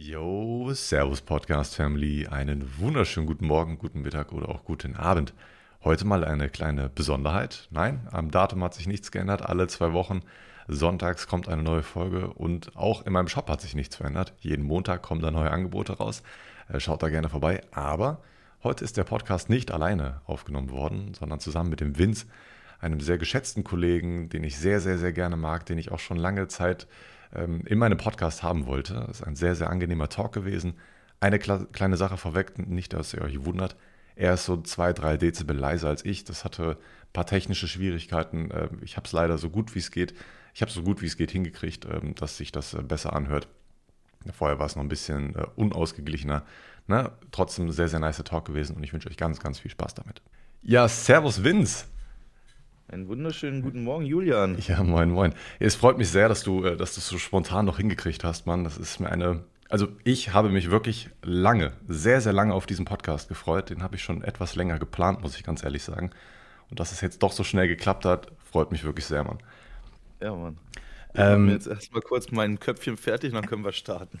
Yo, Servus Podcast Family, einen wunderschönen guten Morgen, guten Mittag oder auch guten Abend. Heute mal eine kleine Besonderheit. Nein, am Datum hat sich nichts geändert. Alle zwei Wochen sonntags kommt eine neue Folge und auch in meinem Shop hat sich nichts verändert. Jeden Montag kommen da neue Angebote raus. Äh, schaut da gerne vorbei. Aber heute ist der Podcast nicht alleine aufgenommen worden, sondern zusammen mit dem Vince, einem sehr geschätzten Kollegen, den ich sehr, sehr, sehr gerne mag, den ich auch schon lange Zeit ähm, in meinem Podcast haben wollte. Das ist ein sehr, sehr angenehmer Talk gewesen. Eine kleine Sache vorweg, nicht, dass ihr euch wundert. Er ist so zwei, drei Dezibel leiser als ich. Das hatte ein paar technische Schwierigkeiten. Ähm, ich habe es leider so gut wie es geht. Ich habe so gut wie es geht hingekriegt, ähm, dass sich das äh, besser anhört. Vorher war es noch ein bisschen äh, unausgeglichener. Ne? Trotzdem sehr, sehr nice Talk gewesen und ich wünsche euch ganz, ganz viel Spaß damit. Ja, Servus Vince. Einen wunderschönen guten Morgen, Julian. Ja, moin, moin. Es freut mich sehr, dass du, äh, dass du es so spontan noch hingekriegt hast, Mann. Das ist mir eine. Also ich habe mich wirklich lange, sehr, sehr lange auf diesen Podcast gefreut. Den habe ich schon etwas länger geplant, muss ich ganz ehrlich sagen. Und dass es jetzt doch so schnell geklappt hat, freut mich wirklich sehr, Mann. Ja, Mann. Ich ähm, jetzt erstmal kurz mein Köpfchen fertig, dann können wir starten.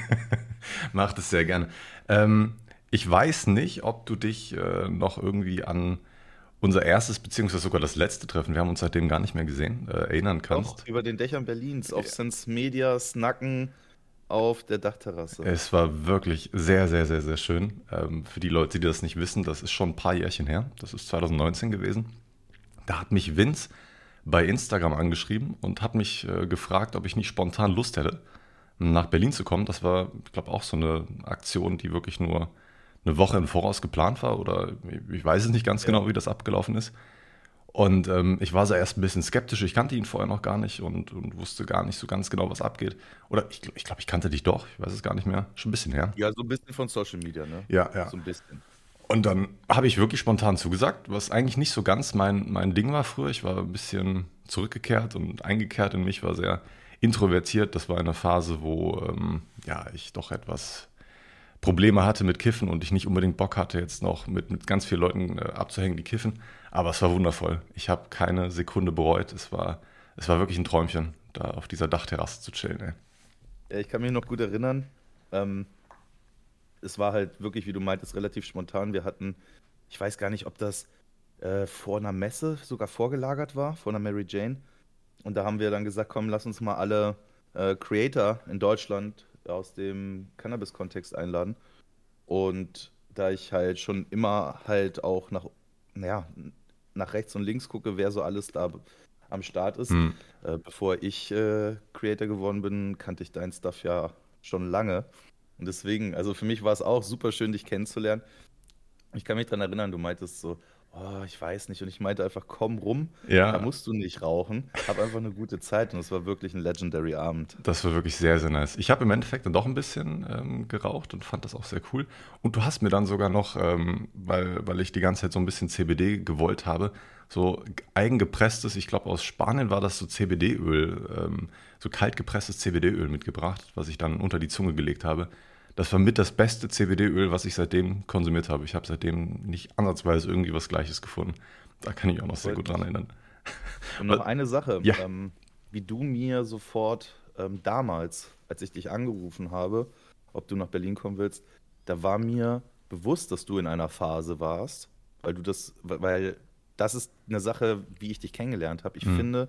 Macht es sehr gerne. Ähm, ich weiß nicht, ob du dich äh, noch irgendwie an unser erstes beziehungsweise sogar das letzte Treffen, wir haben uns seitdem gar nicht mehr gesehen, äh, erinnern kannst. Auch über den Dächern Berlins, auf ja. Sens Media, Snacken auf der Dachterrasse. Es war wirklich sehr, sehr, sehr, sehr schön. Ähm, für die Leute, die das nicht wissen, das ist schon ein paar Jährchen her. Das ist 2019 gewesen. Da hat mich Vince bei Instagram angeschrieben und hat mich äh, gefragt, ob ich nicht spontan Lust hätte, nach Berlin zu kommen. Das war, ich glaube, auch so eine Aktion, die wirklich nur eine Woche im Voraus geplant war oder ich weiß es nicht ganz genau, wie das abgelaufen ist. Und ähm, ich war so erst ein bisschen skeptisch. Ich kannte ihn vorher noch gar nicht und, und wusste gar nicht so ganz genau, was abgeht. Oder ich, ich glaube, ich kannte dich doch. Ich weiß es gar nicht mehr. Schon ein bisschen her. Ja, so ein bisschen von Social Media, ne? Ja, ja. So ein bisschen. Und dann habe ich wirklich spontan zugesagt, was eigentlich nicht so ganz mein, mein Ding war früher. Ich war ein bisschen zurückgekehrt und eingekehrt in mich, war sehr introvertiert. Das war eine Phase, wo ähm, ja, ich doch etwas Probleme hatte mit Kiffen und ich nicht unbedingt Bock hatte, jetzt noch mit, mit ganz vielen Leuten äh, abzuhängen, die kiffen. Aber es war wundervoll. Ich habe keine Sekunde bereut. Es war, es war wirklich ein Träumchen, da auf dieser Dachterrasse zu chillen. Ey. Ja, ich kann mich noch gut erinnern. Ähm, es war halt wirklich, wie du meintest, relativ spontan. Wir hatten, ich weiß gar nicht, ob das äh, vor einer Messe sogar vorgelagert war, vor einer Mary Jane. Und da haben wir dann gesagt, komm, lass uns mal alle äh, Creator in Deutschland aus dem Cannabis-Kontext einladen. Und da ich halt schon immer halt auch nach, naja, nach rechts und links gucke, wer so alles da am Start ist. Mhm. Äh, bevor ich äh, Creator geworden bin, kannte ich dein Stuff ja schon lange. Und deswegen, also für mich war es auch super schön, dich kennenzulernen. Ich kann mich daran erinnern, du meintest so, oh, ich weiß nicht. Und ich meinte einfach, komm rum, ja. da musst du nicht rauchen. Hab einfach eine gute Zeit und es war wirklich ein legendary Abend. Das war wirklich sehr, sehr nice. Ich habe im Endeffekt dann doch ein bisschen ähm, geraucht und fand das auch sehr cool. Und du hast mir dann sogar noch, ähm, weil, weil ich die ganze Zeit so ein bisschen CBD gewollt habe, so eigengepresstes, ich glaube aus Spanien war das so CBD-Öl, ähm, so kalt gepresstes CBD-Öl mitgebracht, was ich dann unter die Zunge gelegt habe. Das war mit das beste CBD-Öl, was ich seitdem konsumiert habe. Ich habe seitdem nicht ansatzweise irgendwie was Gleiches gefunden. Da kann ich auch noch sehr gut dran erinnern. Und noch eine Sache, ja. ähm, wie du mir sofort ähm, damals, als ich dich angerufen habe, ob du nach Berlin kommen willst, da war mir bewusst, dass du in einer Phase warst, weil du das, weil das ist eine Sache, wie ich dich kennengelernt habe. Ich mhm. finde,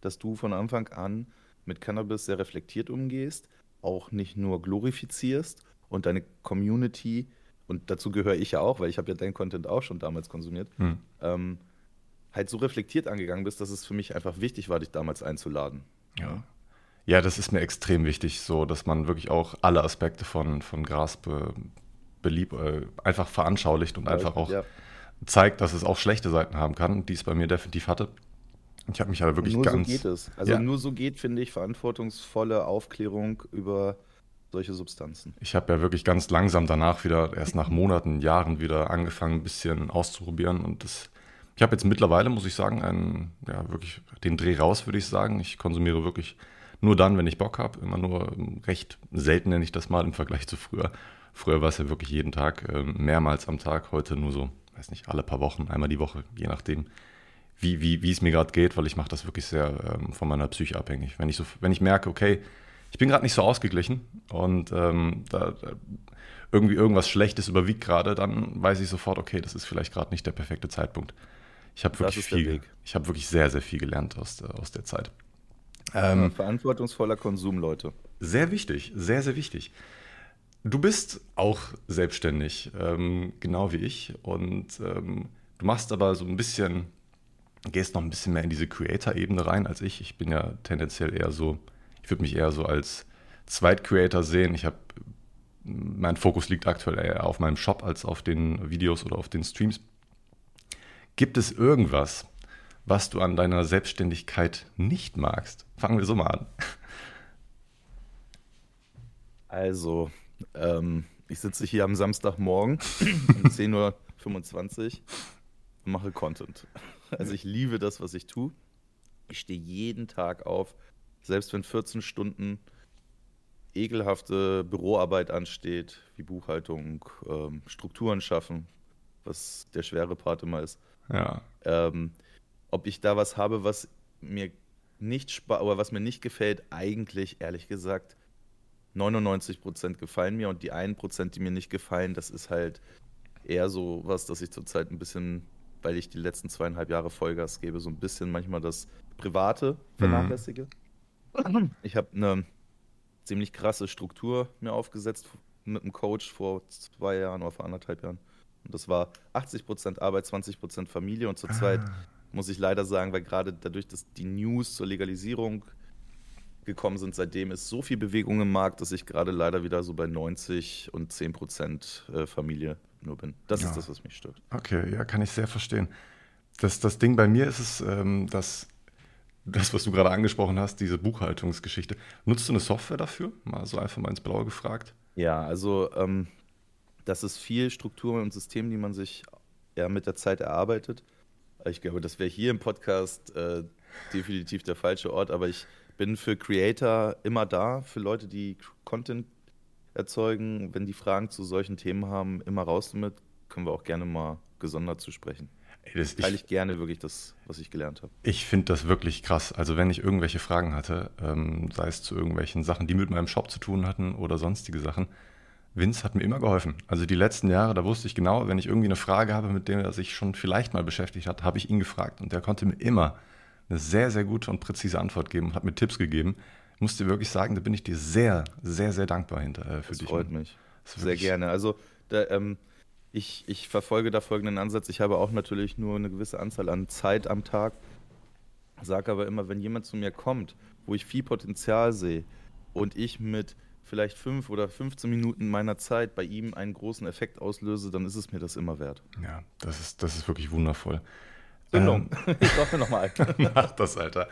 dass du von Anfang an mit Cannabis sehr reflektiert umgehst, auch nicht nur glorifizierst und deine Community, und dazu gehöre ich ja auch, weil ich habe ja deinen Content auch schon damals konsumiert, hm. ähm, halt so reflektiert angegangen bist, dass es für mich einfach wichtig war, dich damals einzuladen. Ja. Ja, das ist mir extrem wichtig, so dass man wirklich auch alle Aspekte von, von Gras be, belieb, äh, einfach veranschaulicht und einfach auch ja. zeigt, dass es auch schlechte Seiten haben kann, die es bei mir definitiv hatte. Ich habe mich aber wirklich nur ganz. Nur so geht es. Also ja. nur so geht, finde ich, verantwortungsvolle Aufklärung über solche Substanzen. Ich habe ja wirklich ganz langsam danach wieder, erst nach Monaten, Jahren wieder angefangen, ein bisschen auszuprobieren. Und das, ich habe jetzt mittlerweile, muss ich sagen, einen, ja, wirklich den Dreh raus, würde ich sagen. Ich konsumiere wirklich nur dann, wenn ich Bock habe. Immer nur recht selten nenne ich das mal im Vergleich zu früher. Früher war es ja wirklich jeden Tag, ähm, mehrmals am Tag. Heute nur so, weiß nicht, alle paar Wochen, einmal die Woche, je nachdem wie, wie, wie es mir gerade geht, weil ich mache das wirklich sehr ähm, von meiner Psyche abhängig. Wenn ich, so, wenn ich merke, okay, ich bin gerade nicht so ausgeglichen und ähm, da, irgendwie irgendwas Schlechtes überwiegt gerade, dann weiß ich sofort, okay, das ist vielleicht gerade nicht der perfekte Zeitpunkt. Ich habe wirklich viel, ich habe wirklich sehr, sehr viel gelernt aus, aus der Zeit. Ähm, verantwortungsvoller Konsum, Leute. Sehr wichtig, sehr, sehr wichtig. Du bist auch selbstständig, ähm, genau wie ich. Und ähm, du machst aber so ein bisschen, gehst noch ein bisschen mehr in diese Creator-Ebene rein als ich. Ich bin ja tendenziell eher so, ich würde mich eher so als Zweit-Creator sehen. Ich habe, mein Fokus liegt aktuell eher auf meinem Shop als auf den Videos oder auf den Streams. Gibt es irgendwas, was du an deiner Selbstständigkeit nicht magst? Fangen wir so mal an. Also, ähm, ich sitze hier am Samstagmorgen um 10.25 Uhr und mache Content. Also ich liebe das, was ich tue. Ich stehe jeden Tag auf, selbst wenn 14 Stunden ekelhafte Büroarbeit ansteht, wie Buchhaltung, ähm, Strukturen schaffen, was der schwere Part immer ist. Ja. Ähm, ob ich da was habe, was mir nicht oder was mir nicht gefällt, eigentlich ehrlich gesagt 99% gefallen mir und die 1% die mir nicht gefallen, das ist halt eher so was, dass ich zurzeit ein bisschen, weil ich die letzten zweieinhalb Jahre Vollgas gebe, so ein bisschen manchmal das Private vernachlässige. Mhm. Ich habe eine ziemlich krasse Struktur mir aufgesetzt mit einem Coach vor zwei Jahren oder vor anderthalb Jahren. Und das war 80% Arbeit, 20% Familie und zurzeit ah. muss ich leider sagen, weil gerade dadurch, dass die News zur Legalisierung gekommen sind. Seitdem ist so viel Bewegung im Markt, dass ich gerade leider wieder so bei 90 und 10 Prozent äh, Familie nur bin. Das ja. ist das, was mich stört. Okay, ja, kann ich sehr verstehen. Das, das Ding bei mir ist es, ähm, dass das, was du gerade angesprochen hast, diese Buchhaltungsgeschichte. Nutzt du eine Software dafür? Mal so einfach mal ins Blaue gefragt. Ja, also ähm, das ist viel Struktur und System, die man sich ja mit der Zeit erarbeitet. Ich glaube, das wäre hier im Podcast äh, definitiv der falsche Ort, aber ich bin für Creator immer da, für Leute, die Content erzeugen. Wenn die Fragen zu solchen Themen haben, immer raus damit. Können wir auch gerne mal gesondert zu sprechen. Das, Teile ich, ich gerne wirklich das, was ich gelernt habe. Ich finde das wirklich krass. Also wenn ich irgendwelche Fragen hatte, ähm, sei es zu irgendwelchen Sachen, die mit meinem Shop zu tun hatten oder sonstige Sachen, Vince hat mir immer geholfen. Also die letzten Jahre, da wusste ich genau, wenn ich irgendwie eine Frage habe, mit der er sich schon vielleicht mal beschäftigt hat, habe ich ihn gefragt und der konnte mir immer eine sehr, sehr gute und präzise Antwort geben und hat mir Tipps gegeben. Ich muss dir wirklich sagen, da bin ich dir sehr, sehr, sehr dankbar hinter, äh, für das dich. Freut mich. Sehr gerne. Also da, ähm, ich, ich verfolge da folgenden Ansatz. Ich habe auch natürlich nur eine gewisse Anzahl an Zeit am Tag. Sage aber immer, wenn jemand zu mir kommt, wo ich viel Potenzial sehe und ich mit vielleicht fünf oder 15 Minuten meiner Zeit bei ihm einen großen Effekt auslöse, dann ist es mir das immer wert. Ja, das ist, das ist wirklich wundervoll. Zündung. Ähm, ich brauche nochmal. Mach das, Alter.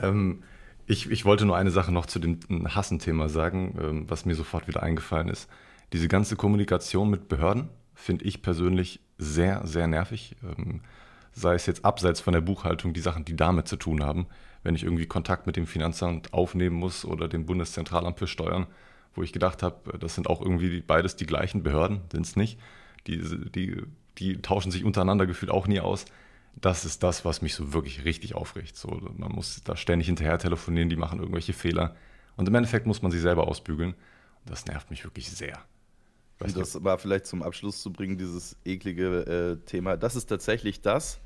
Ähm, ich, ich wollte nur eine Sache noch zu dem Hassenthema sagen, ähm, was mir sofort wieder eingefallen ist. Diese ganze Kommunikation mit Behörden finde ich persönlich sehr, sehr nervig. Ähm, sei es jetzt abseits von der Buchhaltung, die Sachen, die damit zu tun haben. Wenn ich irgendwie Kontakt mit dem Finanzamt aufnehmen muss oder dem Bundeszentralamt für Steuern, wo ich gedacht habe, das sind auch irgendwie beides die gleichen Behörden, sind es nicht. Die, die, die tauschen sich untereinander gefühlt auch nie aus das ist das, was mich so wirklich richtig aufregt. So, man muss da ständig hinterher telefonieren, die machen irgendwelche Fehler. Und im Endeffekt muss man sie selber ausbügeln. Und das nervt mich wirklich sehr. Und das war vielleicht zum Abschluss zu bringen, dieses eklige äh, Thema. Das ist tatsächlich das,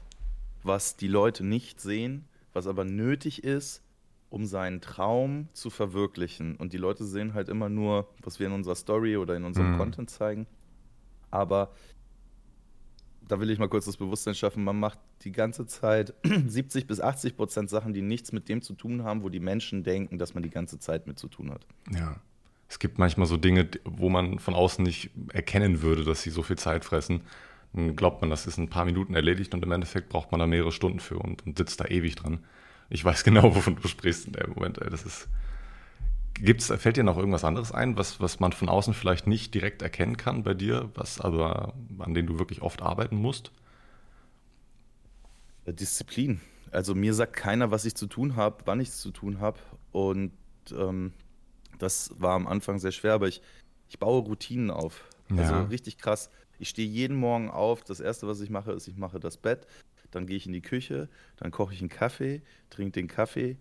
was die Leute nicht sehen, was aber nötig ist, um seinen Traum zu verwirklichen. Und die Leute sehen halt immer nur, was wir in unserer Story oder in unserem mhm. Content zeigen. Aber da will ich mal kurz das Bewusstsein schaffen, man macht die ganze Zeit 70 bis 80 Prozent Sachen, die nichts mit dem zu tun haben, wo die Menschen denken, dass man die ganze Zeit mit zu tun hat. Ja. Es gibt manchmal so Dinge, wo man von außen nicht erkennen würde, dass sie so viel Zeit fressen. Dann glaubt man, das ist in ein paar Minuten erledigt und im Endeffekt braucht man da mehrere Stunden für und, und sitzt da ewig dran. Ich weiß genau, wovon du sprichst in dem Moment. Ey. Das ist, Gibt's, fällt dir noch irgendwas anderes ein, was, was man von außen vielleicht nicht direkt erkennen kann bei dir, was aber an dem du wirklich oft arbeiten musst? Äh, Disziplin. Also mir sagt keiner, was ich zu tun habe, wann ich es zu tun habe. Und ähm, das war am Anfang sehr schwer, aber ich, ich baue Routinen auf. Also richtig krass. Ich stehe jeden Morgen auf. Das Erste, was ich mache, ist, ich mache das Bett. Dann gehe ich in die Küche, dann koche ich einen Kaffee, trinke den Kaffee,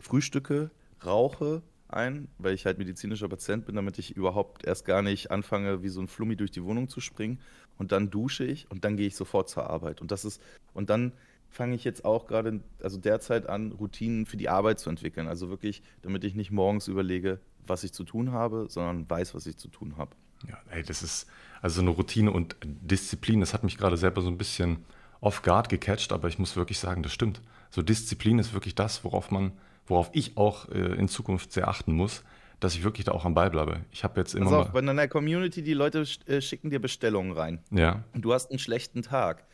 frühstücke, rauche, ein, weil ich halt medizinischer Patient bin, damit ich überhaupt erst gar nicht anfange, wie so ein Flummi durch die Wohnung zu springen. Und dann dusche ich und dann gehe ich sofort zur Arbeit. Und das ist, und dann fange ich jetzt auch gerade, also derzeit an, Routinen für die Arbeit zu entwickeln. Also wirklich, damit ich nicht morgens überlege, was ich zu tun habe, sondern weiß, was ich zu tun habe. Ja, ey, das ist also eine Routine und Disziplin. Das hat mich gerade selber so ein bisschen off guard gecatcht, aber ich muss wirklich sagen, das stimmt. So Disziplin ist wirklich das, worauf man, worauf ich auch äh, in Zukunft sehr achten muss, dass ich wirklich da auch am Ball bleibe. Ich habe jetzt immer. Also auch bei deiner Community, die Leute äh, schicken dir Bestellungen rein. Ja. Und du hast einen schlechten Tag.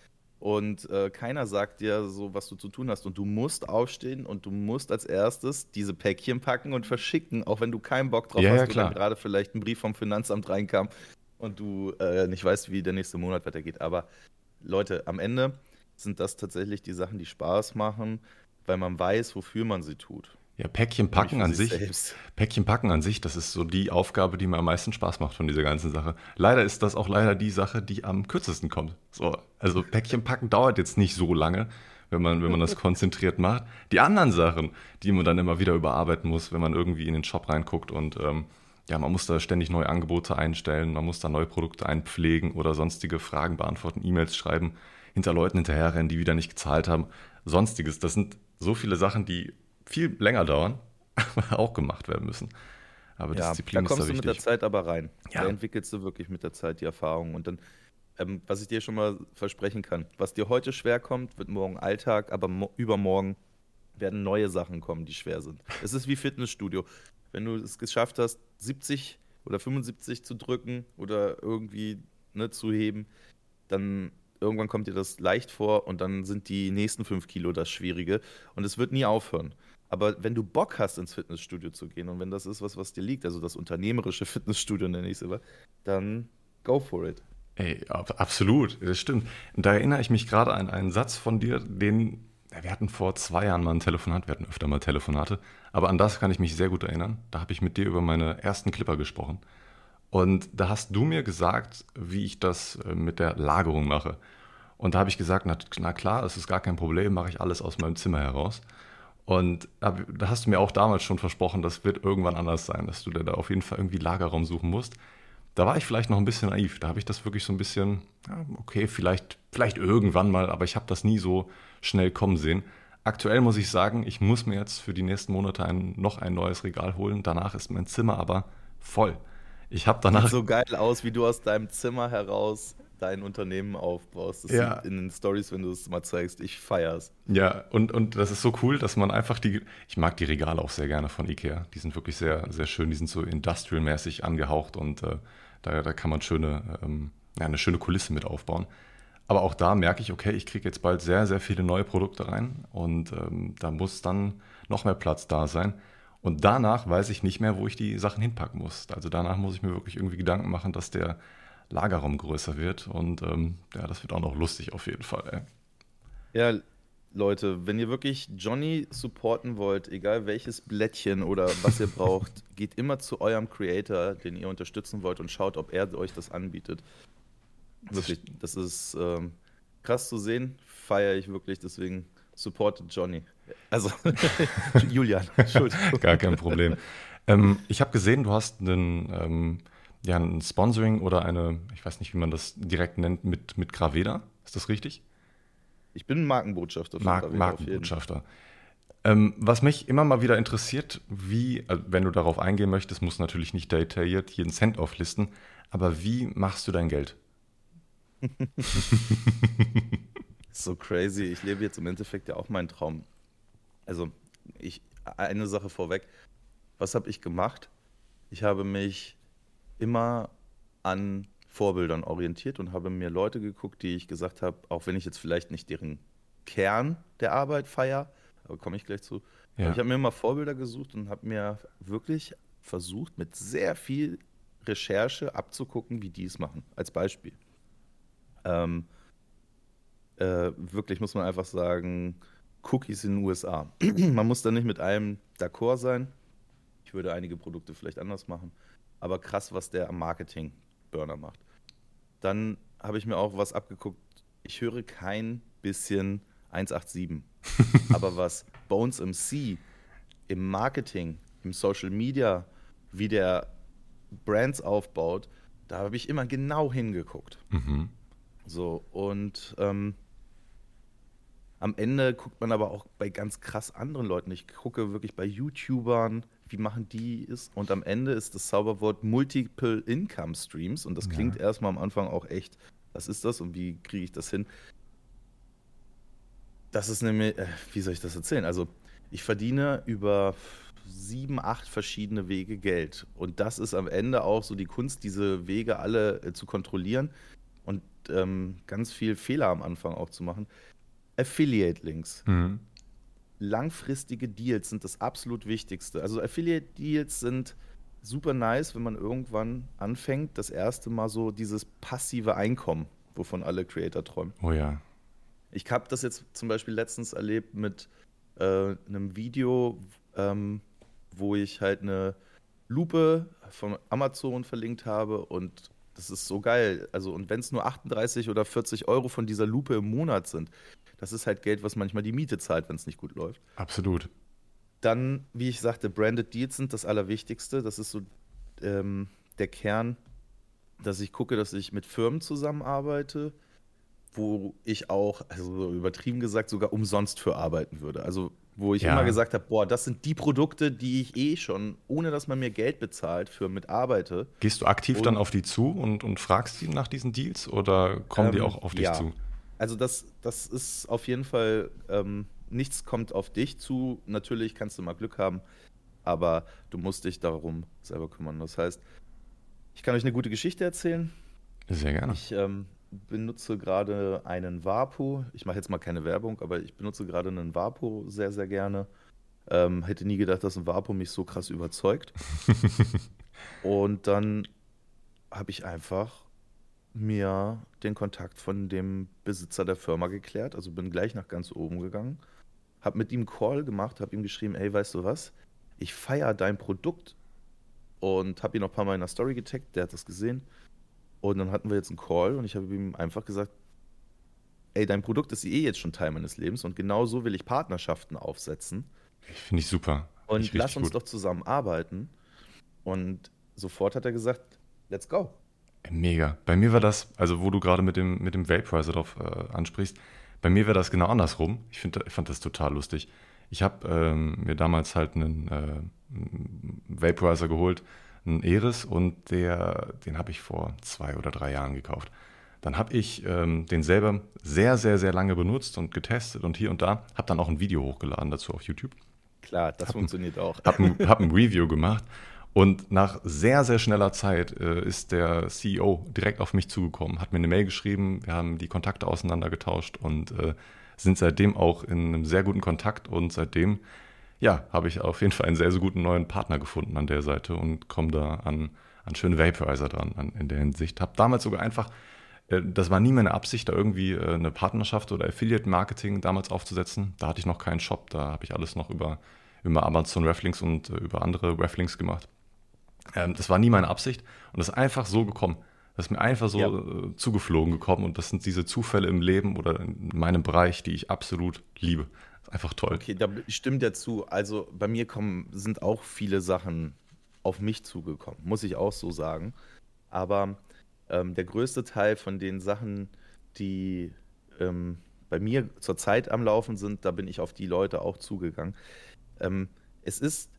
Und äh, keiner sagt dir so, was du zu tun hast. Und du musst aufstehen und du musst als erstes diese Päckchen packen und verschicken, auch wenn du keinen Bock drauf Ja, hast ja, klar. gerade vielleicht ein Brief vom Finanzamt reinkam und du äh, nicht weißt, wie der nächste Monat weitergeht. Aber Leute, am Ende sind das tatsächlich die Sachen, die Spaß machen, weil man weiß, wofür man sie tut. Ja, Päckchen packen an sich. selbst. Päckchen packen an sich, das ist so die Aufgabe, die mir am meisten Spaß macht von dieser ganzen Sache. Leider ist das auch leider die Sache, die am kürzesten kommt. So, also Päckchen packen dauert jetzt nicht so lange, wenn man, wenn man das konzentriert macht. Die anderen Sachen, die man dann immer wieder überarbeiten muss, wenn man irgendwie in den Shop reinguckt und ähm, ja, man muss da ständig neue Angebote einstellen, man muss da neue Produkte einpflegen oder sonstige Fragen beantworten, E-Mails schreiben, hinter Leuten hinterherrennen, die wieder nicht gezahlt haben, sonstiges. Das sind so viele Sachen, die viel länger dauern, auch gemacht werden müssen. Aber Ja, Disziplin da kommst ist da du mit der. Zeit aber rein. Ja. Da entwickelst du wirklich mit der Zeit die Erfahrung. Und dann, ähm, was ich dir schon mal versprechen kann, was dir heute schwer kommt, wird morgen Alltag, aber mo übermorgen werden neue Sachen kommen, die schwer sind. Es ist wie Fitnessstudio. Wenn du es geschafft hast, 70 oder 75 zu drücken oder irgendwie ne, zu heben, dann irgendwann kommt dir das leicht vor und dann sind die nächsten 5 Kilo das Schwierige und es wird nie aufhören. Aber wenn du Bock hast, ins Fitnessstudio zu gehen und wenn das ist was, was dir liegt, also das unternehmerische Fitnessstudio nenne ich es immer, dann go for it. Ey, ab, absolut, das stimmt. Da erinnere ich mich gerade an einen Satz von dir, den, wir hatten vor zwei Jahren mal ein Telefonat, wir hatten öfter mal Telefonate, aber an das kann ich mich sehr gut erinnern. Da habe ich mit dir über meine ersten Clipper gesprochen. Und da hast du mir gesagt, wie ich das äh, mit der Lagerung mache. Und da habe ich gesagt, na, na klar, das ist gar kein Problem, mache ich alles aus meinem Zimmer heraus. Und da hast du mir auch damals schon versprochen, das wird irgendwann anders sein, dass du dir da auf jeden Fall irgendwie Lagerraum suchen musst. Da war ich vielleicht noch ein bisschen naiv. Da habe ich das wirklich so ein bisschen, okay, vielleicht, vielleicht irgendwann mal, aber ich habe das nie so schnell kommen sehen. Aktuell muss ich sagen, ich muss mir jetzt für die nächsten Monate ein, noch ein neues Regal holen. Danach ist mein Zimmer aber voll. Ich habe danach Sieht so geil aus, wie du aus deinem Zimmer heraus dein Unternehmen aufbaust. Das Ja. in den Stories, wenn du es mal zeigst, ich feier's. Ja, und, und das ist so cool, dass man einfach die. Ich mag die Regale auch sehr gerne von Ikea. Die sind wirklich sehr, sehr schön. Die sind so industrial-mäßig angehaucht und äh, da, da kann man schöne, ähm, ja, eine schöne Kulisse mit aufbauen. Aber auch da merke ich, okay, ich kriege jetzt bald sehr, sehr viele neue Produkte rein und ähm, da muss dann noch mehr Platz da sein. Und danach weiß ich nicht mehr, wo ich die Sachen hinpacken muss. Also danach muss ich mir wirklich irgendwie Gedanken machen, dass der Lagerraum größer wird. Und ähm, ja, das wird auch noch lustig auf jeden Fall. Ey. Ja, Leute, wenn ihr wirklich Johnny supporten wollt, egal welches Blättchen oder was ihr braucht, geht immer zu eurem Creator, den ihr unterstützen wollt und schaut, ob er euch das anbietet. Wirklich, das ist ähm, krass zu sehen, feiere ich wirklich, deswegen supportet Johnny. Also, Julian, Entschuldigung. Gar kein Problem. ähm, ich habe gesehen, du hast einen, ähm, ja, ein Sponsoring oder eine, ich weiß nicht, wie man das direkt nennt, mit, mit Graveda. Ist das richtig? Ich bin Markenbotschafter von Graveda jeden. Markenbotschafter. Ähm, was mich immer mal wieder interessiert, wie, äh, wenn du darauf eingehen möchtest, musst du natürlich nicht detailliert jeden Cent auflisten, aber wie machst du dein Geld? So crazy. Ich lebe jetzt im Endeffekt ja auch meinen Traum. Also, ich, eine Sache vorweg. Was habe ich gemacht? Ich habe mich immer an Vorbildern orientiert und habe mir Leute geguckt, die ich gesagt habe, auch wenn ich jetzt vielleicht nicht deren Kern der Arbeit feier, aber komme ich gleich zu. Ja. Ich habe mir immer Vorbilder gesucht und habe mir wirklich versucht, mit sehr viel Recherche abzugucken, wie die es machen. Als Beispiel. Ähm, äh, wirklich muss man einfach sagen, Cookies in den USA. man muss da nicht mit allem d'accord sein. Ich würde einige Produkte vielleicht anders machen. Aber krass, was der am Marketing-Burner macht. Dann habe ich mir auch was abgeguckt. Ich höre kein bisschen 187. Aber was Bones MC im Marketing im Social Media, wie der Brands aufbaut, da habe ich immer genau hingeguckt. Mhm. So, und ähm, am Ende guckt man aber auch bei ganz krass anderen Leuten. Ich gucke wirklich bei YouTubern, wie machen die es? Und am Ende ist das Zauberwort Multiple Income Streams. Und das klingt ja. erstmal am Anfang auch echt, was ist das und wie kriege ich das hin? Das ist nämlich, äh, wie soll ich das erzählen? Also, ich verdiene über sieben, acht verschiedene Wege Geld. Und das ist am Ende auch so die Kunst, diese Wege alle äh, zu kontrollieren und ähm, ganz viel Fehler am Anfang auch zu machen. Affiliate-Links. Mhm. Langfristige Deals sind das absolut Wichtigste. Also Affiliate-Deals sind super nice, wenn man irgendwann anfängt, das erste Mal so dieses passive Einkommen, wovon alle Creator träumen. Oh ja. Ich habe das jetzt zum Beispiel letztens erlebt mit äh, einem Video, ähm, wo ich halt eine Lupe von Amazon verlinkt habe und das ist so geil. Also, und wenn es nur 38 oder 40 Euro von dieser Lupe im Monat sind, das ist halt Geld, was manchmal die Miete zahlt, wenn es nicht gut läuft. Absolut. Dann, wie ich sagte, Branded Deals sind das Allerwichtigste. Das ist so ähm, der Kern, dass ich gucke, dass ich mit Firmen zusammenarbeite, wo ich auch, also übertrieben gesagt, sogar umsonst für arbeiten würde. Also wo ich ja. immer gesagt habe, boah, das sind die Produkte, die ich eh schon, ohne dass man mir Geld bezahlt, für mitarbeite. Gehst du aktiv und, dann auf die zu und, und fragst sie nach diesen Deals oder kommen ähm, die auch auf dich ja. zu? Also das, das ist auf jeden Fall, ähm, nichts kommt auf dich zu. Natürlich kannst du mal Glück haben, aber du musst dich darum selber kümmern. Das heißt, ich kann euch eine gute Geschichte erzählen. Sehr gerne. Ich ähm, benutze gerade einen Vapo. Ich mache jetzt mal keine Werbung, aber ich benutze gerade einen Vapo sehr, sehr gerne. Ähm, hätte nie gedacht, dass ein Vapo mich so krass überzeugt. und dann habe ich einfach mir den Kontakt von dem Besitzer der Firma geklärt. Also bin gleich nach ganz oben gegangen, habe mit ihm einen Call gemacht, habe ihm geschrieben, ey, weißt du was? Ich feiere dein Produkt und habe ihn noch ein paar Mal in der Story getaggt, der hat das gesehen. Und dann hatten wir jetzt einen Call und ich habe ihm einfach gesagt, ey, dein Produkt ist eh jetzt schon Teil meines Lebens und genau so will ich Partnerschaften aufsetzen. Finde ich super. Und ich lass uns gut. doch zusammen arbeiten. Und sofort hat er gesagt, let's go. Mega. Bei mir war das, also wo du gerade mit dem, mit dem Vaporizer drauf äh, ansprichst, bei mir wäre das genau andersrum. Ich, find, ich fand das total lustig. Ich habe ähm, mir damals halt einen äh, Vaporizer geholt, ein Eris und der, den habe ich vor zwei oder drei Jahren gekauft. Dann habe ich ähm, den selber sehr, sehr, sehr lange benutzt und getestet und hier und da. Habe dann auch ein Video hochgeladen dazu auf YouTube. Klar, das hab funktioniert ein, auch. Habe ein, hab ein Review gemacht und nach sehr, sehr schneller Zeit äh, ist der CEO direkt auf mich zugekommen, hat mir eine Mail geschrieben, wir haben die Kontakte auseinandergetauscht und äh, sind seitdem auch in einem sehr guten Kontakt und seitdem ja, habe ich auf jeden Fall einen sehr, sehr guten neuen Partner gefunden an der Seite und komme da an, an schöne Vaporizer dran an, in der Hinsicht. Habe damals sogar einfach, äh, das war nie meine Absicht, da irgendwie äh, eine Partnerschaft oder Affiliate-Marketing damals aufzusetzen. Da hatte ich noch keinen Shop, da habe ich alles noch über, über Amazon Rafflinks und äh, über andere Rafflinks gemacht. Ähm, das war nie meine Absicht und das ist einfach so gekommen. Das ist mir einfach so ja. Zugeflogen gekommen und das sind diese Zufälle im Leben oder in meinem Bereich, die ich absolut liebe einfach toll. Okay, da stimmt ja zu. Also bei mir kommen, sind auch viele Sachen auf mich zugekommen, muss ich auch so sagen. Aber ähm, der größte Teil von den Sachen, die ähm, bei mir zurzeit am Laufen sind, da bin ich auf die Leute auch zugegangen. Ähm, es ist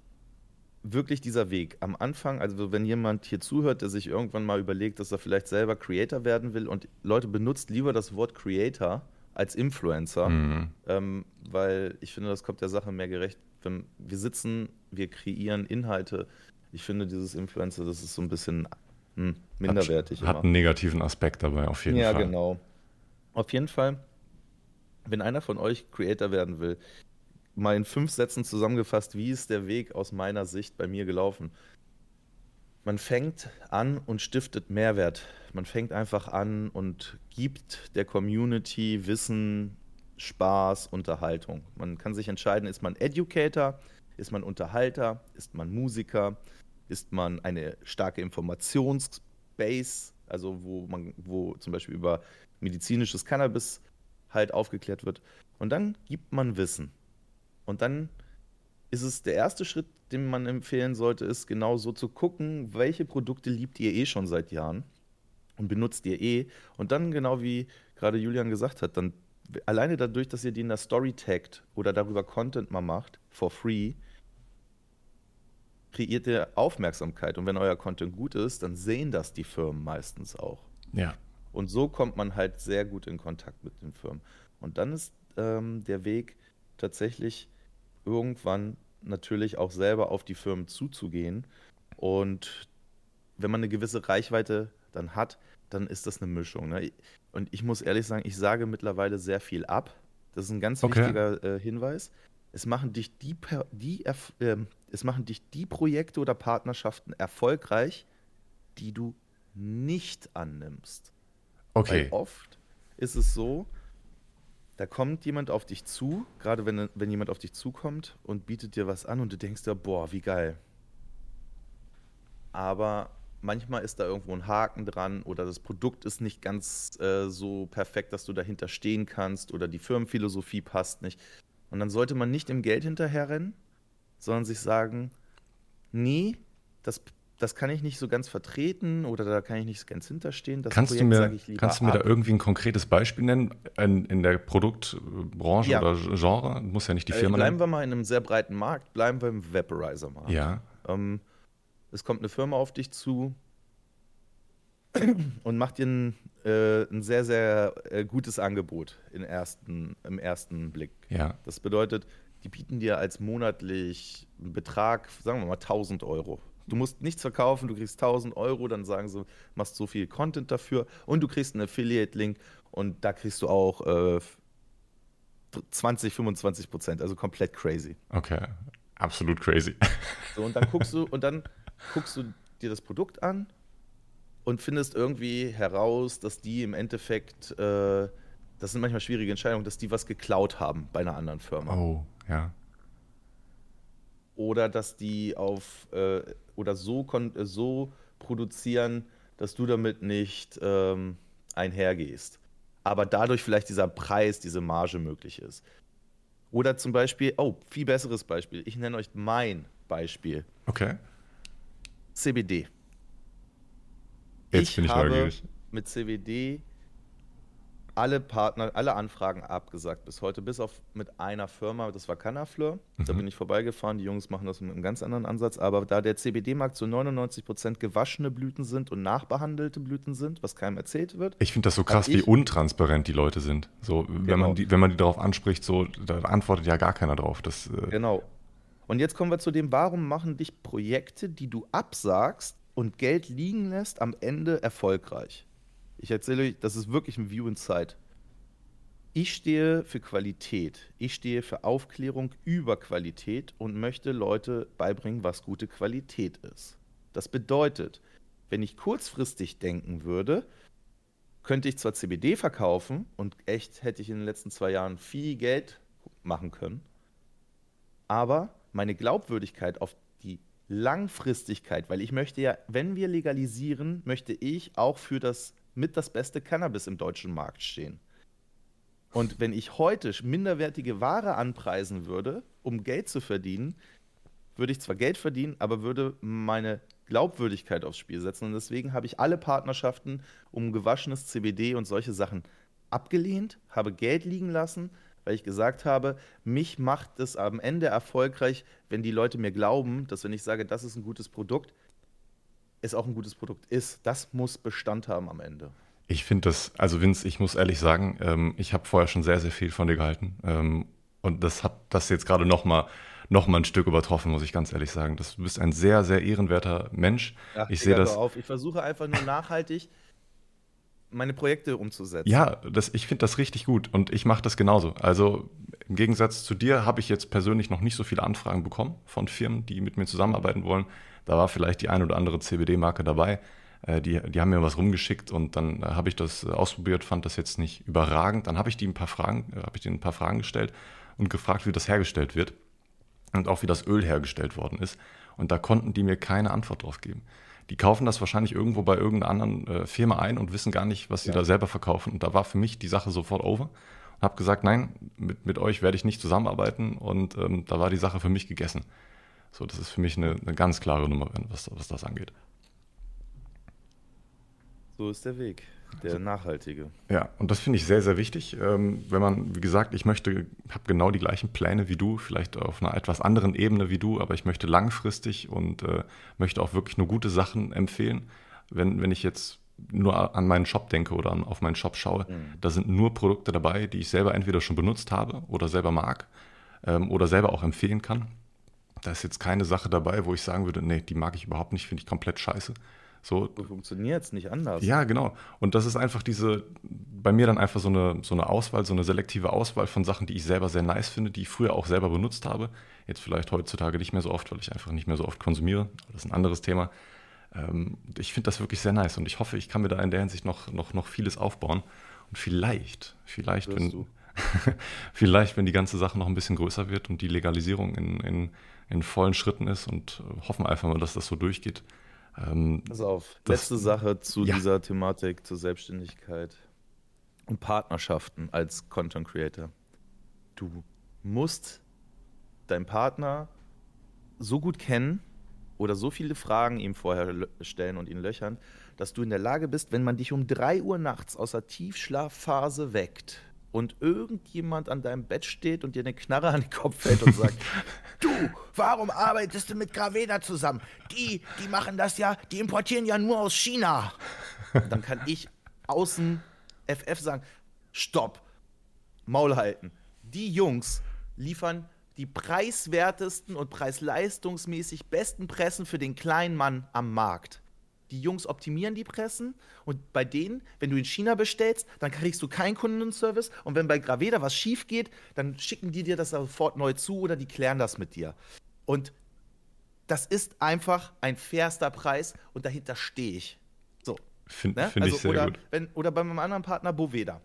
wirklich dieser Weg. Am Anfang, also wenn jemand hier zuhört, der sich irgendwann mal überlegt, dass er vielleicht selber Creator werden will und Leute benutzt lieber das Wort Creator, als Influencer, mhm. ähm, weil ich finde, das kommt der Sache mehr gerecht. Wenn wir sitzen, wir kreieren Inhalte. Ich finde, dieses Influencer, das ist so ein bisschen hm, minderwertig. Hat, hat einen negativen Aspekt dabei, auf jeden ja, Fall. Ja, genau. Auf jeden Fall, wenn einer von euch Creator werden will, mal in fünf Sätzen zusammengefasst, wie ist der Weg aus meiner Sicht bei mir gelaufen? Man fängt an und stiftet Mehrwert. Man fängt einfach an und gibt der Community Wissen, Spaß, Unterhaltung. Man kann sich entscheiden, ist man Educator, ist man Unterhalter, ist man Musiker, ist man eine starke Informationsbase, also wo man, wo zum Beispiel über medizinisches Cannabis halt aufgeklärt wird. Und dann gibt man Wissen. Und dann ist es der erste Schritt, den man empfehlen sollte, ist genau so zu gucken, welche Produkte liebt ihr eh schon seit Jahren und benutzt ihr eh. Und dann, genau wie gerade Julian gesagt hat, dann alleine dadurch, dass ihr die in der Story taggt oder darüber Content mal macht, for free, kreiert ihr Aufmerksamkeit. Und wenn euer Content gut ist, dann sehen das die Firmen meistens auch. Ja. Und so kommt man halt sehr gut in Kontakt mit den Firmen. Und dann ist ähm, der Weg tatsächlich irgendwann natürlich auch selber auf die Firmen zuzugehen. Und wenn man eine gewisse Reichweite dann hat, dann ist das eine Mischung. Ne? Und ich muss ehrlich sagen, ich sage mittlerweile sehr viel ab. Das ist ein ganz okay. wichtiger äh, Hinweis. Es machen dich die, die äh, es machen dich die Projekte oder Partnerschaften erfolgreich, die du nicht annimmst. Okay. Weil oft ist es so, da kommt jemand auf dich zu, gerade wenn, wenn jemand auf dich zukommt und bietet dir was an und du denkst dir, boah, wie geil. Aber manchmal ist da irgendwo ein Haken dran oder das Produkt ist nicht ganz äh, so perfekt, dass du dahinter stehen kannst oder die Firmenphilosophie passt nicht. Und dann sollte man nicht im Geld hinterherrennen, sondern sich sagen, nee, das das kann ich nicht so ganz vertreten oder da kann ich nicht so ganz hinterstehen. Das kannst Projekt, du mir, kannst du mir da irgendwie ein konkretes Beispiel nennen in, in der Produktbranche ja. oder Genre? Muss ja nicht die äh, Firma Bleiben nennen. wir mal in einem sehr breiten Markt, bleiben wir im Vaporizer-Markt. Ja. Ähm, es kommt eine Firma auf dich zu und macht dir ein, äh, ein sehr, sehr äh, gutes Angebot in ersten, im ersten Blick. Ja. Das bedeutet, die bieten dir als monatlich einen Betrag, sagen wir mal 1000 Euro Du musst nichts verkaufen, du kriegst 1000 Euro, dann sagen sie, machst so viel Content dafür und du kriegst einen Affiliate-Link und da kriegst du auch äh, 20, 25 Prozent, also komplett crazy. Okay, absolut crazy. So, und dann guckst du, und dann guckst du dir das Produkt an und findest irgendwie heraus, dass die im Endeffekt, äh, das sind manchmal schwierige Entscheidungen, dass die was geklaut haben bei einer anderen Firma. Oh, ja. Oder dass die auf äh, oder so, äh, so produzieren, dass du damit nicht ähm, einhergehst. Aber dadurch vielleicht dieser Preis, diese Marge möglich ist. Oder zum Beispiel, oh, viel besseres Beispiel. Ich nenne euch mein Beispiel. Okay. CBD. Jetzt ich bin ich habe neugierig. mit CBD alle Partner, alle Anfragen abgesagt bis heute, bis auf mit einer Firma, das war Canafleur. Mhm. Da bin ich vorbeigefahren. Die Jungs machen das mit einem ganz anderen Ansatz. Aber da der CBD-Markt zu 99 Prozent gewaschene Blüten sind und nachbehandelte Blüten sind, was keinem erzählt wird. Ich finde das so krass, wie untransparent die Leute sind. So, wenn, genau. man die, wenn man die darauf anspricht, so, da antwortet ja gar keiner drauf. Das, äh genau. Und jetzt kommen wir zu dem, warum machen dich Projekte, die du absagst und Geld liegen lässt, am Ende erfolgreich? Ich erzähle euch, das ist wirklich ein View Inside. Ich stehe für Qualität. Ich stehe für Aufklärung über Qualität und möchte Leute beibringen, was gute Qualität ist. Das bedeutet, wenn ich kurzfristig denken würde, könnte ich zwar CBD verkaufen und echt hätte ich in den letzten zwei Jahren viel Geld machen können, aber meine Glaubwürdigkeit auf die Langfristigkeit, weil ich möchte ja, wenn wir legalisieren, möchte ich auch für das mit das beste Cannabis im deutschen Markt stehen. Und wenn ich heute minderwertige Ware anpreisen würde, um Geld zu verdienen, würde ich zwar Geld verdienen, aber würde meine Glaubwürdigkeit aufs Spiel setzen. Und deswegen habe ich alle Partnerschaften um gewaschenes CBD und solche Sachen abgelehnt, habe Geld liegen lassen, weil ich gesagt habe, mich macht es am Ende erfolgreich, wenn die Leute mir glauben, dass wenn ich sage, das ist ein gutes Produkt, es auch ein gutes Produkt ist. Das muss Bestand haben am Ende. Ich finde das, also Vince, ich muss ehrlich sagen, ähm, ich habe vorher schon sehr, sehr viel von dir gehalten. Ähm, und das hat das jetzt gerade nochmal noch mal ein Stück übertroffen, muss ich ganz ehrlich sagen. Das, du bist ein sehr, sehr ehrenwerter Mensch. Ach, ich sehe das. Auf. Ich versuche einfach nur nachhaltig meine Projekte umzusetzen. Ja, das, ich finde das richtig gut und ich mache das genauso. Also im Gegensatz zu dir habe ich jetzt persönlich noch nicht so viele Anfragen bekommen von Firmen, die mit mir zusammenarbeiten wollen. Da war vielleicht die ein oder andere CBD-Marke dabei. Äh, die, die haben mir was rumgeschickt und dann äh, habe ich das ausprobiert, fand das jetzt nicht überragend. Dann habe ich die ein paar Fragen, äh, habe ich denen ein paar Fragen gestellt und gefragt, wie das hergestellt wird und auch wie das Öl hergestellt worden ist. Und da konnten die mir keine Antwort drauf geben. Die kaufen das wahrscheinlich irgendwo bei irgendeiner anderen äh, Firma ein und wissen gar nicht, was sie ja. da selber verkaufen. Und da war für mich die Sache sofort over. Habe gesagt, nein, mit, mit euch werde ich nicht zusammenarbeiten und ähm, da war die Sache für mich gegessen. So, das ist für mich eine, eine ganz klare Nummer, was, was das angeht. So ist der Weg, der nachhaltige. Ja, und das finde ich sehr, sehr wichtig. Ähm, wenn man, wie gesagt, ich möchte, habe genau die gleichen Pläne wie du, vielleicht auf einer etwas anderen Ebene wie du, aber ich möchte langfristig und äh, möchte auch wirklich nur gute Sachen empfehlen. Wenn, wenn ich jetzt nur an meinen Shop denke oder an, auf meinen Shop schaue, mhm. da sind nur Produkte dabei, die ich selber entweder schon benutzt habe oder selber mag ähm, oder selber auch empfehlen kann. Da ist jetzt keine Sache dabei, wo ich sagen würde, nee, die mag ich überhaupt nicht, finde ich komplett scheiße. So, so funktioniert es nicht anders. Ja, genau. Und das ist einfach diese, bei mir dann einfach so eine, so eine Auswahl, so eine selektive Auswahl von Sachen, die ich selber sehr nice finde, die ich früher auch selber benutzt habe. Jetzt vielleicht heutzutage nicht mehr so oft, weil ich einfach nicht mehr so oft konsumiere. Das ist ein anderes Thema. Ähm, ich finde das wirklich sehr nice und ich hoffe, ich kann mir da in der Hinsicht noch, noch, noch vieles aufbauen. Und vielleicht, vielleicht, wenn, vielleicht, wenn die ganze Sache noch ein bisschen größer wird und die Legalisierung in, in, in vollen Schritten ist und hoffen einfach mal, dass das so durchgeht. Ähm, Pass auf, das, letzte Sache zu ja. dieser Thematik, zur Selbstständigkeit und Partnerschaften als Content Creator. Du musst deinen Partner so gut kennen, oder so viele Fragen ihm vorher stellen und ihn löchern, dass du in der Lage bist, wenn man dich um 3 Uhr nachts aus der Tiefschlafphase weckt und irgendjemand an deinem Bett steht und dir eine Knarre an den Kopf fällt und sagt, du, warum arbeitest du mit Graveda zusammen? Die, die machen das ja, die importieren ja nur aus China. dann kann ich außen FF sagen, stopp, Maul halten. Die Jungs liefern die preiswertesten und preis-leistungsmäßig besten Pressen für den kleinen Mann am Markt. Die Jungs optimieren die Pressen und bei denen, wenn du in China bestellst, dann kriegst du keinen Kundenservice und wenn bei Graveda was schief geht, dann schicken die dir das sofort neu zu oder die klären das mit dir. Und das ist einfach ein fairster Preis und dahinter stehe ich. So. Finde ne? find also, ich sehr oder, gut. Wenn, oder bei meinem anderen Partner Boveda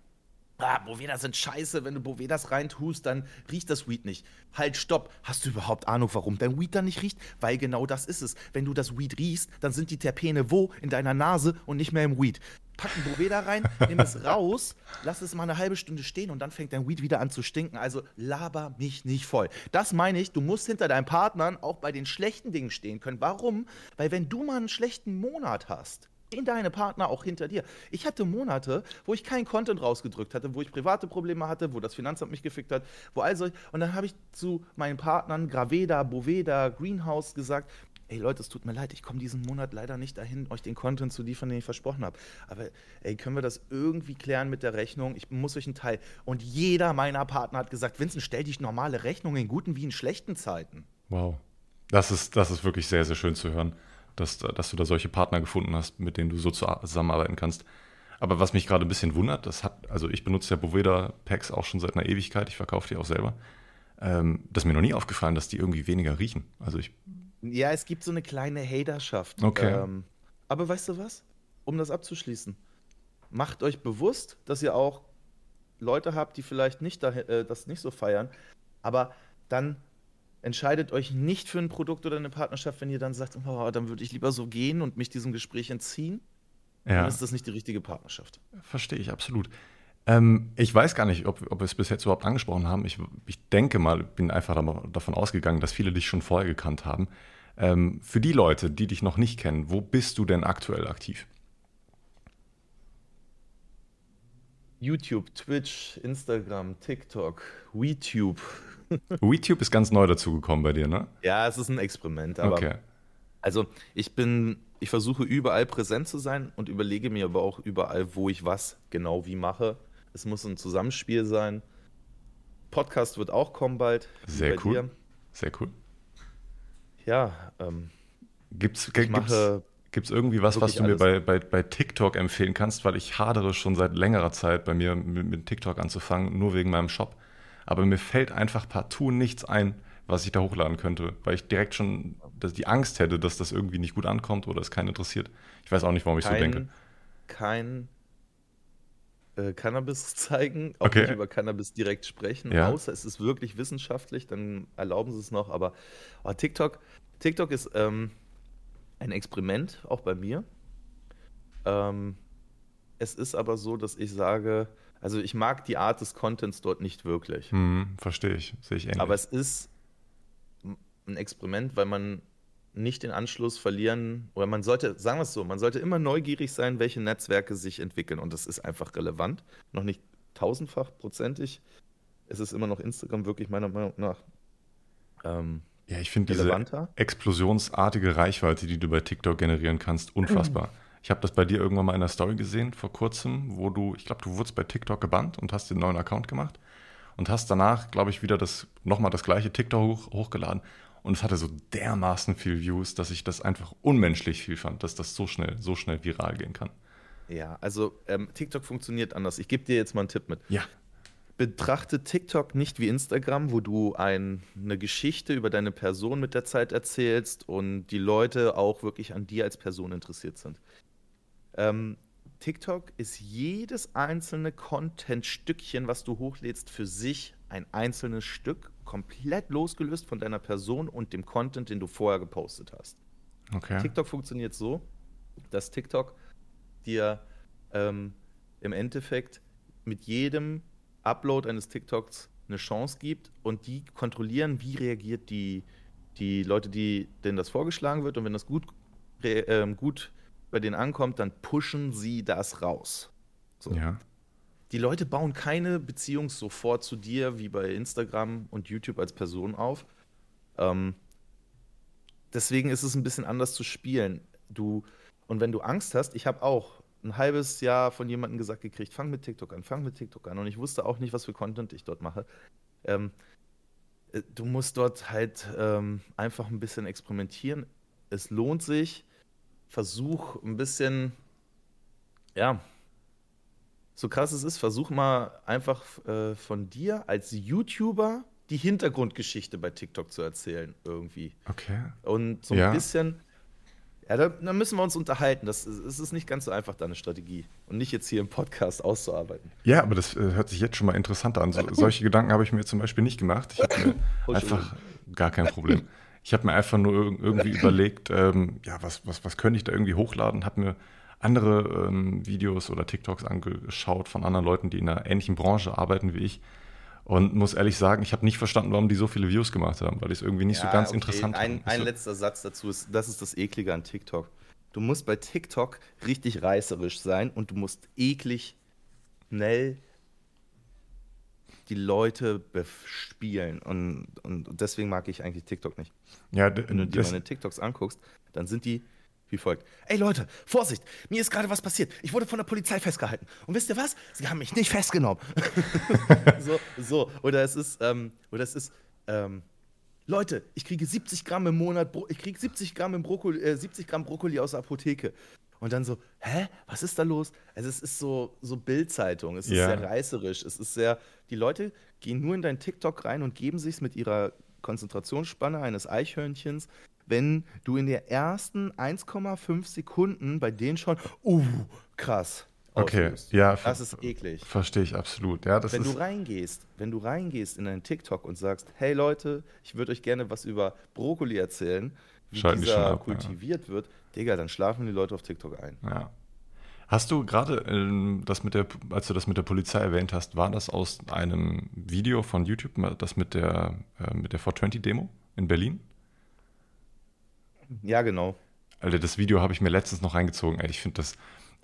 ah, Bovedas sind scheiße, wenn du Bovedas reintust, dann riecht das Weed nicht. Halt, stopp. Hast du überhaupt Ahnung, warum dein Weed dann nicht riecht? Weil genau das ist es. Wenn du das Weed riechst, dann sind die Terpene wo? In deiner Nase und nicht mehr im Weed. Pack ein Boveda rein, nimm es raus, lass es mal eine halbe Stunde stehen und dann fängt dein Weed wieder an zu stinken. Also laber mich nicht voll. Das meine ich, du musst hinter deinen Partnern auch bei den schlechten Dingen stehen können. Warum? Weil wenn du mal einen schlechten Monat hast, stehen deine Partner auch hinter dir. Ich hatte Monate, wo ich keinen Content rausgedrückt hatte, wo ich private Probleme hatte, wo das Finanzamt mich gefickt hat, wo also und dann habe ich zu meinen Partnern Graveda, Boveda, Greenhouse gesagt, ey Leute, es tut mir leid, ich komme diesen Monat leider nicht dahin, euch den Content zu liefern, den ich versprochen habe. Aber ey, können wir das irgendwie klären mit der Rechnung? Ich muss euch einen Teil. Und jeder meiner Partner hat gesagt, Vincent, stell dich normale Rechnungen in guten wie in schlechten Zeiten. Wow. Das ist, das ist wirklich sehr, sehr schön zu hören dass, dass du da solche Partner gefunden hast, mit denen du so zusammenarbeiten kannst. Aber was mich gerade ein bisschen wundert, das hat, also ich benutze ja Boveda Packs auch schon seit einer Ewigkeit, ich verkaufe die auch selber. Ähm, das ist mir noch nie aufgefallen, dass die irgendwie weniger riechen. Also ich. Ja, es gibt so eine kleine Haterschaft. Okay. Ähm, aber weißt du was? Um das abzuschließen, macht euch bewusst, dass ihr auch Leute habt, die vielleicht nicht da, äh, das nicht so feiern, aber dann entscheidet euch nicht für ein Produkt oder eine Partnerschaft, wenn ihr dann sagt, oh, dann würde ich lieber so gehen und mich diesem Gespräch entziehen. Ja. Dann ist das nicht die richtige Partnerschaft. Verstehe ich, absolut. Ähm, ich weiß gar nicht, ob, ob wir es bis jetzt überhaupt angesprochen haben. Ich, ich denke mal, bin einfach davon ausgegangen, dass viele dich schon vorher gekannt haben. Ähm, für die Leute, die dich noch nicht kennen, wo bist du denn aktuell aktiv? YouTube, Twitch, Instagram, TikTok, WeTube, WeTube ist ganz neu dazugekommen bei dir, ne? Ja, es ist ein Experiment, aber. Okay. Also, ich bin, ich versuche überall präsent zu sein und überlege mir aber auch überall, wo ich was genau wie mache. Es muss ein Zusammenspiel sein. Podcast wird auch kommen bald. Sehr cool. Dir. Sehr cool. Ja, ähm, gibt's, gibt's, gibt's irgendwie was, was du mir bei, bei, bei TikTok empfehlen kannst? Weil ich hadere schon seit längerer Zeit bei mir mit, mit TikTok anzufangen, nur wegen meinem Shop aber mir fällt einfach partout nichts ein, was ich da hochladen könnte, weil ich direkt schon die Angst hätte, dass das irgendwie nicht gut ankommt oder es keinen interessiert. Ich weiß auch nicht, warum ich kein, so denke. Kein äh, Cannabis zeigen, auch okay. nicht über Cannabis direkt sprechen, ja. außer es ist wirklich wissenschaftlich, dann erlauben sie es noch. Aber oh, TikTok, TikTok ist ähm, ein Experiment, auch bei mir. Ähm, es ist aber so, dass ich sage, Also ich mag die Art des Contents dort nicht wirklich. Hm, verstehe ich, sehe ich ähnlich. Aber es ist ein Experiment, weil man nicht den Anschluss verlieren, oder man sollte, sagen wir es so, man sollte immer neugierig sein, welche Netzwerke sich entwickeln. Und das ist einfach relevant. Noch nicht tausendfach prozentig. Es ist immer noch Instagram wirklich meiner Meinung nach. Ähm, ja, ich finde diese explosionsartige Reichweite, die du bei TikTok generieren kannst, unfassbar. Ich habe das bei dir irgendwann mal in einer Story gesehen vor kurzem, wo du, ich glaube, du wurdest bei TikTok gebannt und hast den neuen Account gemacht und hast danach, glaube ich, wieder das nochmal das gleiche TikTok hoch, hochgeladen und es hatte so dermaßen viel Views, dass ich das einfach unmenschlich viel fand, dass das so schnell, so schnell viral gehen kann. Ja, also ähm, TikTok funktioniert anders. Ich gebe dir jetzt mal einen Tipp mit. Ja. Betrachte TikTok nicht wie Instagram, wo du ein, eine Geschichte über deine Person mit der Zeit erzählst und die Leute auch wirklich an dir als Person interessiert sind. Ähm, TikTok ist jedes einzelne Content-Stückchen, was du hochlädst, für sich ein einzelnes Stück komplett losgelöst von deiner Person und dem Content, den du vorher gepostet hast. Okay. TikTok funktioniert so, dass TikTok dir ähm, im Endeffekt mit jedem Upload eines TikToks eine Chance gibt und die kontrollieren, wie reagiert die, die Leute, die, denen das vorgeschlagen wird. Und wenn das gut, äh, gut bei denen ankommt, dann pushen sie das raus. So. Ja die Leute bauen keine Beziehung sofort zu dir wie bei Instagram und YouTube als Person auf. Ähm, deswegen ist es ein bisschen anders zu spielen. Du, und wenn du Angst hast, ich habe auch ein halbes Jahr von jemandem gesagt gekriegt, fang mit TikTok an, fang mit TikTok an. Und ich wusste auch nicht, was für Content ich dort mache. Ähm, äh, du musst dort halt ähm, einfach ein bisschen experimentieren. Es lohnt sich. Versuch ein bisschen, ja, so krass es ist, versuch mal einfach äh, von dir als YouTuber die Hintergrundgeschichte bei TikTok zu erzählen, irgendwie. Okay. Und so ein ja. bisschen, ja, da, da, müssen wir uns unterhalten. Das, das ist nicht ganz so einfach, deine Strategie. Und nicht jetzt hier im Podcast auszuarbeiten. Ja, aber das äh, hört sich jetzt schon mal interessant an. So, solche Gedanken habe ich mir zum Beispiel nicht gemacht. Ich habe mir oh, einfach gar kein Problem. Ich habe mir einfach nur irgendwie überlegt, ähm, ja, was, was, was könnte ich da irgendwie hochladen? Habe mir andere ähm, Videos oder TikToks angeschaut von anderen Leuten, die in einer ähnlichen Branche arbeiten wie ich. Und muss ehrlich sagen, ich habe nicht verstanden, warum die so viele Views gemacht haben, weil ich es irgendwie nicht ja, so ganz okay. interessant ein, Ein letzter Satz dazu ist, das ist das Eklige an TikTok. Du musst bei TikTok richtig reißerisch sein und du musst eklig schnell die Leute bespielen. Und, und deswegen mag ich eigentlich TikTok nicht. Ja, Wenn du dir meine TikToks anguckst, dann sind die wie folgt. Ey Leute, Vorsicht, mir ist gerade was passiert. Ich wurde von der Polizei festgehalten. Und wisst ihr was? Sie haben mich nicht festgenommen. so, so. Oder es ist, ähm, oder es ist, ähm, Leute, ich kriege 70 Gramm im Monat, ich kriege 70 Gramm, im Brokkoli, äh, 70 Gramm Brokkoli aus der Apotheke. Und dann so, hä, was ist da los? Also es ist so, so Bildzeitung, es ist ja. sehr reißerisch, es ist sehr, die Leute gehen nur in dein TikTok rein und geben sich mit ihrer Konzentrationsspanne eines Eichhörnchens wenn du in der ersten 1,5 Sekunden bei denen schon, uh, krass. Okay, auslöst. ja. Das ist eklig. Verstehe ich absolut. Ja, das wenn ist du reingehst, wenn du reingehst in einen TikTok und sagst, hey Leute, ich würde euch gerne was über Brokkoli erzählen, wie Schalten dieser ab, kultiviert ja. wird, Digga, dann schlafen die Leute auf TikTok ein. Ja. Hast du gerade ähm, das mit der, als du das mit der Polizei erwähnt hast, war das aus einem Video von YouTube, das mit der, äh, mit der 420-Demo in Berlin? Ja, genau. Alter, das Video habe ich mir letztens noch reingezogen. Ey, ich finde das,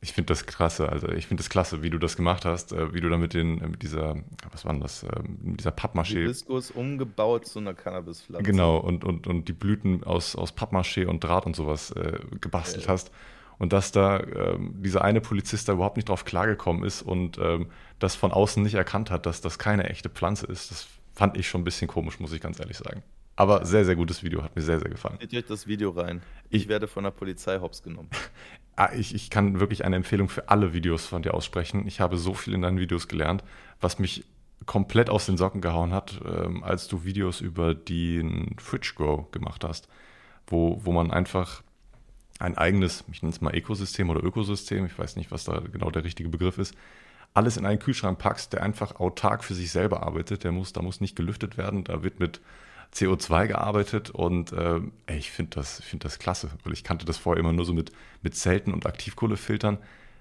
ich finde das klasse. Also ich finde das klasse, wie du das gemacht hast, äh, wie du da mit den, äh, mit dieser, was war denn das, äh, mit dieser Pappmaché. Hibiskus umgebaut zu einer Cannabispflanze. Genau, und, und, und die Blüten aus, aus Pappmaché und Draht und sowas äh, gebastelt ja. hast. Und dass da ähm, dieser eine Polizist da überhaupt nicht drauf klargekommen ist und ähm, das von außen nicht erkannt hat, dass das keine echte Pflanze ist, das fand ich schon ein bisschen komisch, muss ich ganz ehrlich sagen. Aber sehr, sehr gutes Video, hat mir sehr, sehr gefallen. Seht euch das Video rein. Ich, ich werde von der Polizei hops genommen. Ah, ich, ich kann wirklich eine Empfehlung für alle Videos von dir aussprechen. Ich habe so viel in deinen Videos gelernt, was mich komplett aus den Socken gehauen hat, ähm, als du Videos über den Fridge Grow gemacht hast, wo, wo man einfach ein eigenes, ich nenne es mal Ökosystem oder Ökosystem, ich weiß nicht, was da genau der richtige Begriff ist, alles in einen Kühlschrank packst, der einfach autark für sich selber arbeitet. Der muss, da muss nicht gelüftet werden, da wird mit CO2 gearbeitet und äh, ey, ich finde das, find das klasse, weil ich kannte das vorher immer nur so mit, mit Zelten und Aktivkohlefiltern.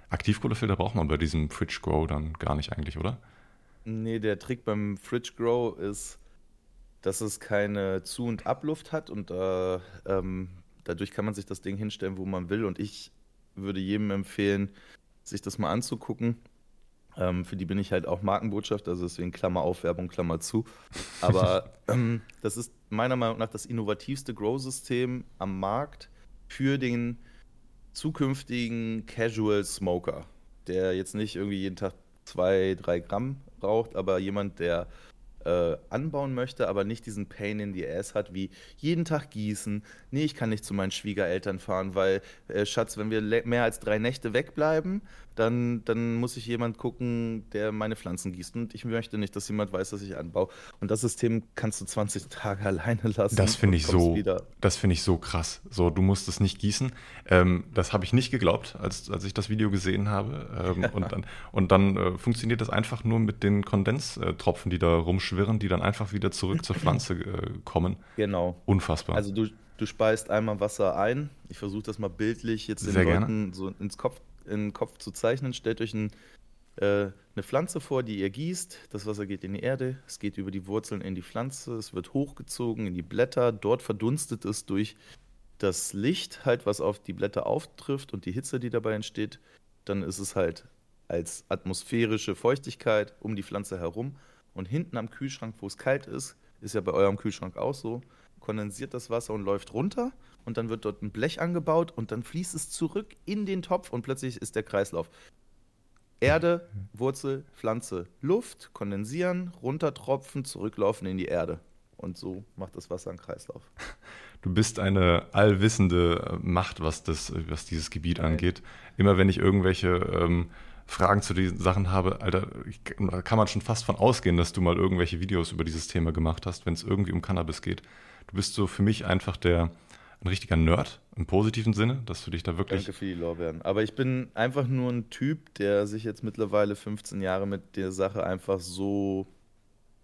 Aktivkohlefilter braucht man bei diesem Fridge Grow dann gar nicht eigentlich, oder? Nee, der Trick beim Fridge Grow ist, dass es keine Zu- und Abluft hat und äh, ähm, dadurch kann man sich das Ding hinstellen, wo man will. Und ich würde jedem empfehlen, sich das mal anzugucken. Ähm, für die bin ich halt auch Markenbotschaft, also deswegen Klammer auf, Werbung, Klammer zu. Aber ähm, das ist meiner Meinung nach das innovativste Grow-System am Markt für den zukünftigen Casual Smoker, der jetzt nicht irgendwie jeden Tag zwei, drei Gramm raucht, aber jemand, der äh, anbauen möchte, aber nicht diesen Pain in the Ass hat, wie jeden Tag gießen. Nee, ich kann nicht zu meinen Schwiegereltern fahren, weil, äh, Schatz, wenn wir mehr als drei Nächte wegbleiben, dann, dann muss ich jemand gucken, der meine Pflanzen gießt. Und ich möchte nicht, dass jemand weiß, dass ich anbaue. Und das System kannst du 20 Tage alleine lassen. Das finde ich so, das finde ich so krass. So, du musst es nicht gießen. Ähm, das habe ich nicht geglaubt, als, als ich das Video gesehen habe. Ähm, und dann, und dann äh, funktioniert das einfach nur mit den Kondenstropfen, die da rumschwirren, die dann einfach wieder zurück zur Pflanze äh, kommen. Genau. Unfassbar. Also du, du speist einmal Wasser ein. Ich versuche das mal bildlich jetzt den Sehr Leuten gerne. so ins Kopf in den Kopf zu zeichnen. Stellt euch ein, äh, eine Pflanze vor, die ihr gießt. Das Wasser geht in die Erde, es geht über die Wurzeln in die Pflanze, es wird hochgezogen in die Blätter. Dort verdunstet es durch das Licht, halt, was auf die Blätter auftrifft und die Hitze, die dabei entsteht. Dann ist es halt als atmosphärische Feuchtigkeit um die Pflanze herum. Und hinten am Kühlschrank, wo es kalt ist, ist ja bei eurem Kühlschrank auch so, kondensiert das Wasser und läuft runter und dann wird dort ein Blech angebaut und dann fließt es zurück in den Topf und plötzlich ist der Kreislauf. Erde, Wurzel, Pflanze, Luft, kondensieren, runtertropfen, zurücklaufen in die Erde. Und so macht das Wasser einen Kreislauf. Du bist eine allwissende Macht, was, das, was dieses Gebiet Nein. angeht. Immer wenn ich irgendwelche ähm, Fragen zu diesen Sachen habe, Alter, ich, da kann man schon fast von ausgehen, dass du mal irgendwelche Videos über dieses Thema gemacht hast, wenn es irgendwie um Cannabis geht. Du bist so für mich einfach der ein richtiger Nerd im positiven Sinne, dass du dich da wirklich. Danke für die Lorbeeren. Aber ich bin einfach nur ein Typ, der sich jetzt mittlerweile 15 Jahre mit der Sache einfach so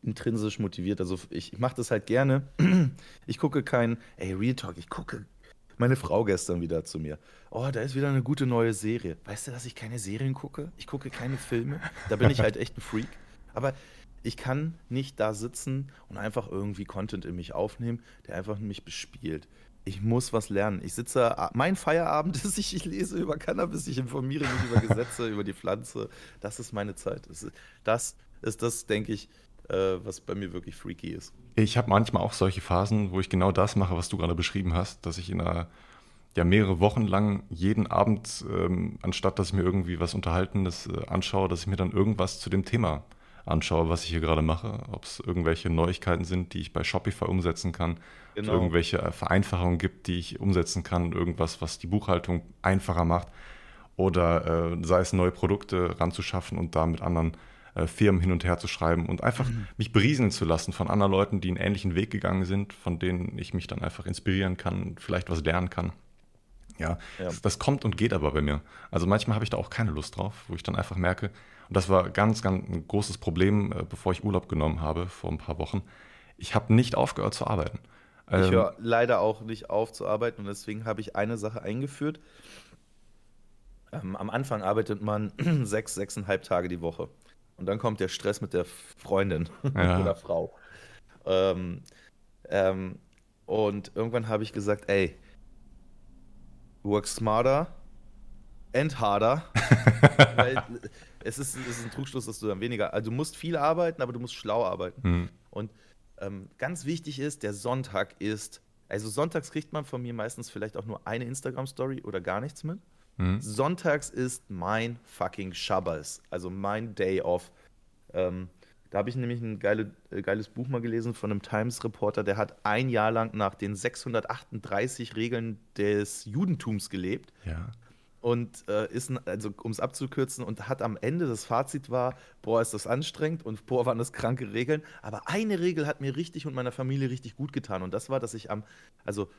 intrinsisch motiviert. Also ich, ich mache das halt gerne. Ich gucke kein, ey, Real Talk, ich gucke meine Frau gestern wieder zu mir. Oh, da ist wieder eine gute neue Serie. Weißt du, dass ich keine Serien gucke? Ich gucke keine Filme. Da bin ich halt echt ein Freak. Aber ich kann nicht da sitzen und einfach irgendwie Content in mich aufnehmen, der einfach mich bespielt. Ich muss was lernen. Ich sitze, mein Feierabend ist, ich, ich lese über Cannabis, ich informiere mich über Gesetze, über die Pflanze. Das ist meine Zeit. Das ist das, ist das denke ich, äh, was bei mir wirklich freaky ist. Ich habe manchmal auch solche Phasen, wo ich genau das mache, was du gerade beschrieben hast, dass ich in einer, ja, mehrere Wochen lang jeden Abend, ähm, anstatt dass ich mir irgendwie was Unterhaltendes äh, anschaue, dass ich mir dann irgendwas zu dem Thema anschaue, was ich hier gerade mache. Ob es irgendwelche Neuigkeiten sind, die ich bei Shopify umsetzen kann, ob es Genau. irgendwelche äh, Vereinfachungen gibt, die ich umsetzen kann, irgendwas, was die Buchhaltung einfacher macht. Oder äh, sei es neue Produkte ranzuschaffen und da mit anderen äh, Firmen hin und her zu schreiben und einfach mich berieseln zu lassen von anderen Leuten, die einen ähnlichen Weg gegangen sind, von denen ich mich dann einfach inspirieren kann, vielleicht was lernen kann. Ja, Ja. Das, das kommt und geht aber bei mir. Also manchmal habe ich da auch keine Lust drauf, wo ich dann einfach merke, und das war ganz, ganz ein großes Problem, äh, bevor ich Urlaub genommen habe vor ein paar Wochen. Ich habe nicht aufgehört zu arbeiten. Ich Ähm, höre leider auch nicht auf zu arbeiten und deswegen habe ich eine Sache eingeführt. Ähm, am Anfang arbeitet man sechs, sechseinhalb Tage die Woche. Und dann kommt der Stress mit der Freundin Ja. oder Frau. Ähm, ähm, und irgendwann habe ich gesagt, ey, work smarter and harder. Weil es ist, es ist ein Trugschluss, dass du dann weniger, also du musst viel arbeiten, aber du musst schlau arbeiten. hm, Und ähm, ganz wichtig ist, der Sonntag ist, also sonntags kriegt man von mir meistens vielleicht auch nur eine Instagram-Story oder gar nichts mit. hm. Sonntags ist mein fucking Shabbos, also mein Day off. Ähm, da habe ich nämlich ein geile, äh, geiles Buch mal gelesen von einem Times-Reporter, der hat ein Jahr lang nach den 638 Regeln des Judentums gelebt Ja. Und äh, ist, also um es abzukürzen, und hat am Ende das Fazit war, boah, ist das anstrengend und boah, waren das kranke Regeln. Aber eine Regel hat mir richtig und meiner Familie richtig gut getan. Und das war, dass ich am, also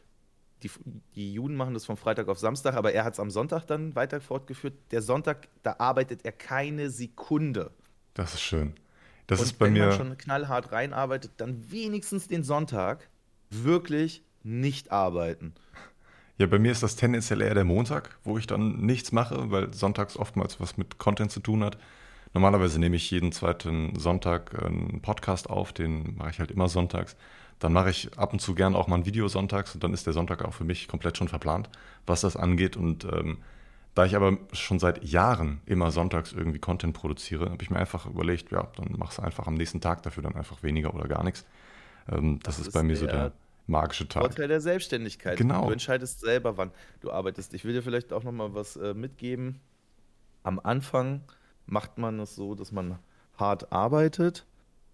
die, die Juden machen das von Freitag auf Samstag, aber er hat es am Sonntag dann weiter fortgeführt. Der Sonntag, da arbeitet er keine Sekunde. Das ist schön. Das und ist bei wenn mir. man schon knallhart reinarbeitet, dann wenigstens den Sonntag wirklich nicht arbeiten. Ja, bei mir ist das tendenziell eher der Montag, wo ich dann nichts mache, weil sonntags oftmals was mit Content zu tun hat. Normalerweise nehme ich jeden zweiten Sonntag einen Podcast auf, den mache ich halt immer sonntags. Dann mache ich ab und zu gern auch mal ein Video sonntags und dann ist der Sonntag auch für mich komplett schon verplant, was das angeht. Und ähm, da ich aber schon seit Jahren immer sonntags irgendwie Content produziere, habe ich mir einfach überlegt, ja, dann machst du einfach am nächsten Tag dafür dann einfach weniger oder gar nichts. Ähm, das, das, ist bei mir so der magische Tag. Vorteil der Selbstständigkeit. Genau. Du entscheidest selber, wann du arbeitest. Ich will dir vielleicht auch noch mal was äh, mitgeben. Am Anfang macht man es so, dass man hart arbeitet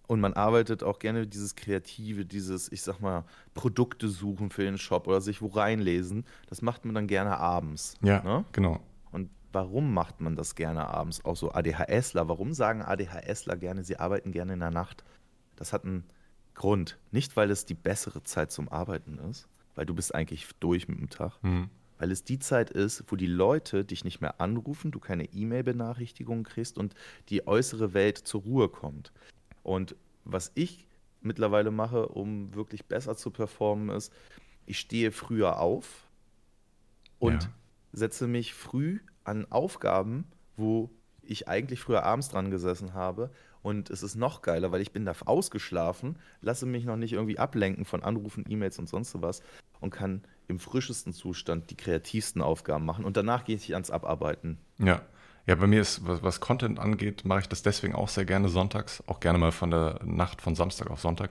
und man arbeitet auch gerne dieses Kreative, dieses, ich sag mal, Produkte suchen für den Shop oder sich wo reinlesen. Das macht man dann gerne abends. Ja, ne? genau. Und warum macht man das gerne abends? Auch so ADHSler. Warum sagen ADHSler gerne, sie arbeiten gerne in der Nacht? Das hat einen Grund. Nicht, weil es die bessere Zeit zum Arbeiten ist, weil du bist eigentlich durch mit dem Tag, mhm weil es die Zeit ist, wo die Leute dich nicht mehr anrufen, du keine E-Mail-Benachrichtigungen kriegst und die äußere Welt zur Ruhe kommt. Und was ich mittlerweile mache, um wirklich besser zu performen, ist, ich stehe früher auf und ja. setze mich früh an Aufgaben, wo ich eigentlich früher abends dran gesessen habe. Und es ist noch geiler, weil ich bin da ausgeschlafen, lasse mich noch nicht irgendwie ablenken von Anrufen, E-Mails und sonst was und kann im frischesten Zustand die kreativsten Aufgaben machen und danach gehe ich ans Abarbeiten. Ja. Ja, bei mir ist, was, was Content angeht, mache ich das deswegen auch sehr gerne sonntags, auch gerne mal von der Nacht von Samstag auf Sonntag,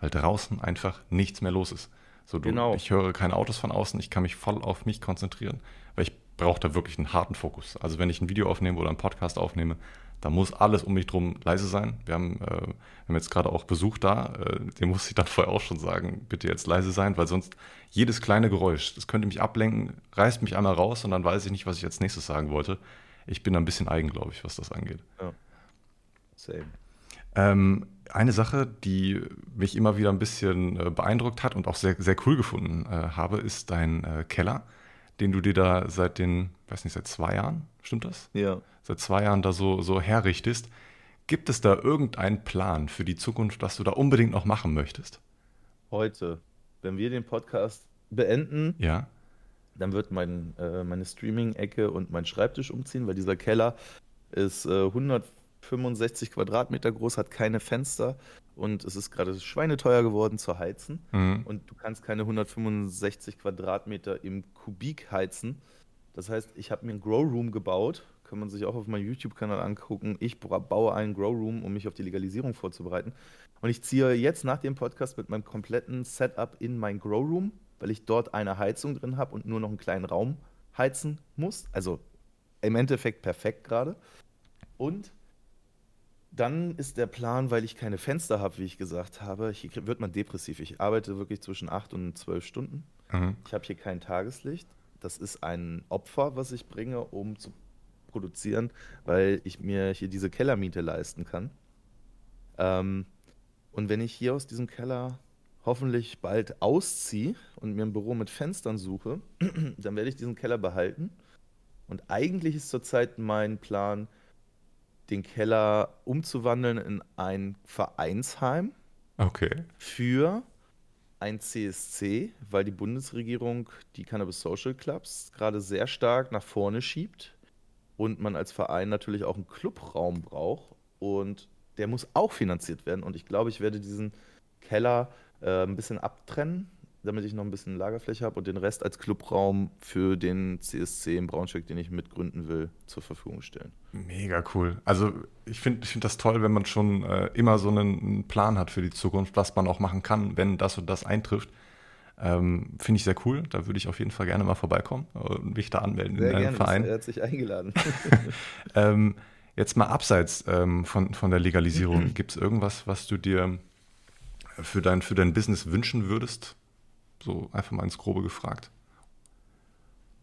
weil draußen einfach nichts mehr los ist. So, du, genau. Ich höre keine Autos von außen, ich kann mich voll auf mich konzentrieren, weil ich brauche da wirklich einen harten Fokus. Also wenn ich ein Video aufnehme oder einen Podcast aufnehme, da muss alles um mich drum leise sein. Wir haben, äh, wir haben jetzt gerade auch Besuch da. Äh, dem muss ich dann vorher auch schon sagen, bitte jetzt leise sein, weil sonst jedes kleine Geräusch, das könnte mich ablenken, reißt mich einmal raus und dann weiß ich nicht, was ich als nächstes sagen wollte. Ich bin ein bisschen eigen, glaube ich, was das angeht. Ja. Same. Ähm, eine Sache, die mich immer wieder ein bisschen äh, beeindruckt hat und auch sehr, sehr cool gefunden äh, habe, ist dein äh, Keller, den du dir da seit den, weiß nicht, seit zwei Jahren, stimmt das? Ja seit zwei Jahren da so, so herrichtest. Gibt es da irgendeinen Plan für die Zukunft, was du da unbedingt noch machen möchtest? Heute, wenn wir den Podcast beenden, ja. dann wird mein, äh, meine Streaming-Ecke und mein Schreibtisch umziehen, weil dieser Keller ist äh, 165 Quadratmeter groß, hat keine Fenster und es ist gerade schweineteuer geworden zu heizen. Mhm. Und du kannst keine 165 Quadratmeter im Kubik heizen. Das heißt, ich habe mir einen Grow Room gebaut kann man sich auch auf meinem YouTube-Kanal angucken. Ich baue einen Grow Room, um mich auf die Legalisierung vorzubereiten. Und ich ziehe jetzt nach dem Podcast mit meinem kompletten Setup in mein Grow Room, weil ich dort eine Heizung drin habe und nur noch einen kleinen Raum heizen muss. Also im Endeffekt perfekt gerade. Und dann ist der Plan, weil ich keine Fenster habe, wie ich gesagt habe, hier wird man depressiv. Ich arbeite wirklich zwischen 8 und 12 Stunden. Mhm. Ich habe hier kein Tageslicht. Das ist ein Opfer, was ich bringe, um zu produzieren, weil ich mir hier diese Kellermiete leisten kann. Ähm, und wenn ich hier aus diesem Keller hoffentlich bald ausziehe und mir ein Büro mit Fenstern suche, dann werde ich diesen Keller behalten. Und eigentlich ist zurzeit mein Plan, den Keller umzuwandeln in ein Vereinsheim. Okay. Für ein CSC, weil die Bundesregierung die Cannabis Social Clubs gerade sehr stark nach vorne schiebt und man als Verein natürlich auch einen Clubraum braucht und der muss auch finanziert werden. Und ich glaube, ich werde diesen Keller äh, ein bisschen abtrennen, damit ich noch ein bisschen Lagerfläche habe und den Rest als Clubraum für den CSC in Braunschweig, den ich mitgründen will, zur Verfügung stellen. Mega cool. Also ich finde ich find das toll, wenn man schon äh, immer so einen Plan hat für die Zukunft, was man auch machen kann, wenn das und das eintrifft. Ähm, Finde ich sehr cool. Da würde ich auf jeden Fall gerne mal vorbeikommen und mich da anmelden sehr in deinem gerne, Verein. Er hat sich eingeladen. ähm, jetzt mal abseits ähm, von, von der Legalisierung. Gibt es irgendwas, was du dir für dein, für dein Business wünschen würdest? So einfach mal ins Grobe gefragt.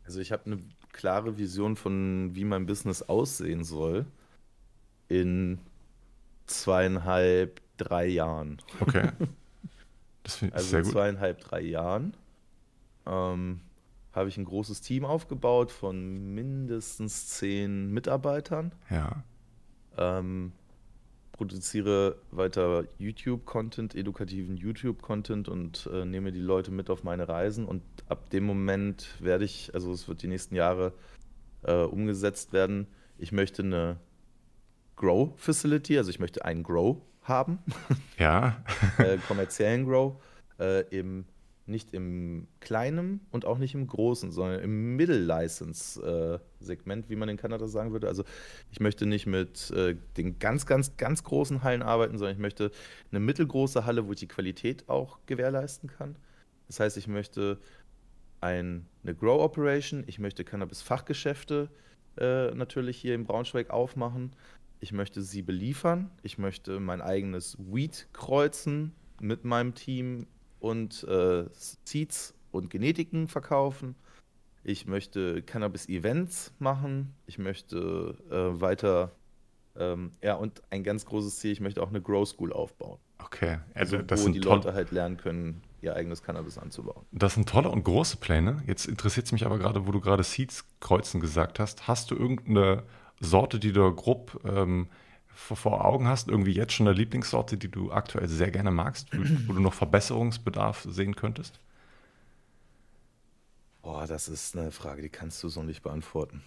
Also ich habe eine klare Vision von, wie mein Business aussehen soll in zweieinhalb, drei Jahren. Okay. Das finde ich also sehr gut. zweieinhalb, drei Jahren ähm, habe ich ein großes Team aufgebaut von mindestens zehn Mitarbeitern. Ja. Ähm, produziere weiter YouTube-Content, edukativen YouTube-Content und äh, nehme die Leute mit auf meine Reisen. Und ab dem Moment werde ich, also es wird die nächsten Jahre äh, umgesetzt werden. Ich möchte eine Grow Facility, also ich möchte einen Grow haben. Ja. äh, kommerziellen Grow. Äh, im, nicht im kleinen und auch nicht im großen, sondern im Middle-License-Segment, wie man in Kanada sagen würde. Also ich möchte nicht mit äh, den ganz, ganz, ganz großen Hallen arbeiten, sondern ich möchte eine mittelgroße Halle, wo ich die Qualität auch gewährleisten kann. Das heißt, ich möchte ein, eine Grow Operation, ich möchte Cannabis-Fachgeschäfte äh, natürlich hier in Braunschweig aufmachen. Ich möchte sie beliefern. Ich möchte mein eigenes Weed kreuzen mit meinem Team und äh, Seeds und Genetiken verkaufen. Ich möchte Cannabis-Events machen. Ich möchte äh, weiter, ähm, ja, und ein ganz großes Ziel, ich möchte auch eine Grow School aufbauen. Okay, also, also das wo die Leute halt lernen können, ihr eigenes Cannabis anzubauen. Das sind tolle und große Pläne. Jetzt interessiert es mich aber gerade, wo du gerade Seeds kreuzen gesagt hast. Hast du irgendeine Sorte, die du grob ähm, vor, vor, Augen hast? Irgendwie jetzt schon eine Lieblingssorte, die du aktuell sehr gerne magst, wo, wo du noch Verbesserungsbedarf sehen könntest? Boah, das ist eine Frage, die kannst du so nicht beantworten.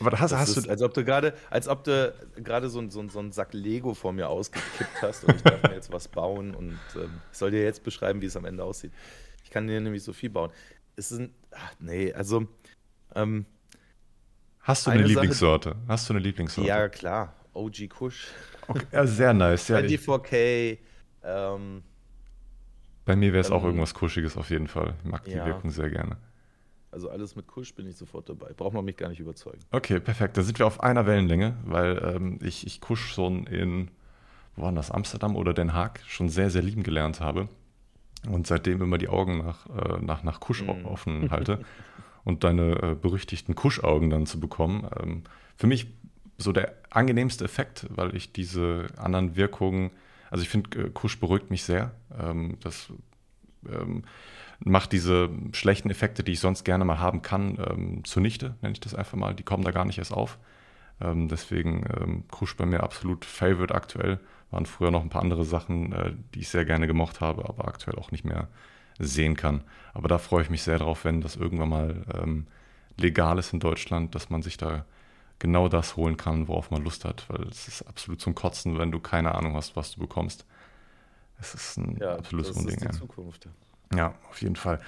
Aber das, das hast ist, du. Als ob du gerade, als ob du gerade so, so, so einen Sack Lego vor mir ausgekippt hast und ich darf mir jetzt was bauen und ähm, ich soll dir jetzt beschreiben, wie es am Ende aussieht. Ich kann dir nämlich so viel bauen. Es ein, ach, nee, also. Ähm, hast du eine, eine Lieblingssorte? Sache, hast du eine Lieblingssorte? Ja, klar. OG Kush. Okay, ja, sehr nice. Ja, 24K. Ähm, Bei mir wäre es auch irgendwas Kuschiges auf jeden Fall. Ich mag die ja. Wirkung sehr gerne. Also alles mit Kusch bin ich sofort dabei. Braucht man mich gar nicht überzeugen. Okay, perfekt. Da sind wir auf einer Wellenlänge, weil ähm, ich, ich Kusch schon in, wo war das, Amsterdam oder Den Haag schon sehr, sehr lieben gelernt habe. Und seitdem immer die Augen nach, äh, nach, nach Kusch mm. offen halte. und deine äh, berüchtigten Kuschaugen dann zu bekommen. Ähm, für mich so der angenehmste Effekt, weil ich diese anderen Wirkungen, also ich finde, äh, Kusch beruhigt mich sehr. Ähm, das ähm, macht diese schlechten Effekte, die ich sonst gerne mal haben kann, ähm, zunichte, nenne ich das einfach mal. Die kommen da gar nicht erst auf. Ähm, deswegen ähm, Krusch bei mir absolut Favorite aktuell. Waren früher noch ein paar andere Sachen, äh, die ich sehr gerne gemocht habe, aber aktuell auch nicht mehr sehen kann. Aber da freue ich mich sehr drauf, wenn das irgendwann mal ähm, legal ist in Deutschland, dass man sich da genau das holen kann, worauf man Lust hat, weil es ist absolut zum Kotzen, wenn du keine Ahnung hast, was du bekommst. Es ist ein ja, absolutes das Unding. Ist die Zukunft. Ja, auf jeden Fall.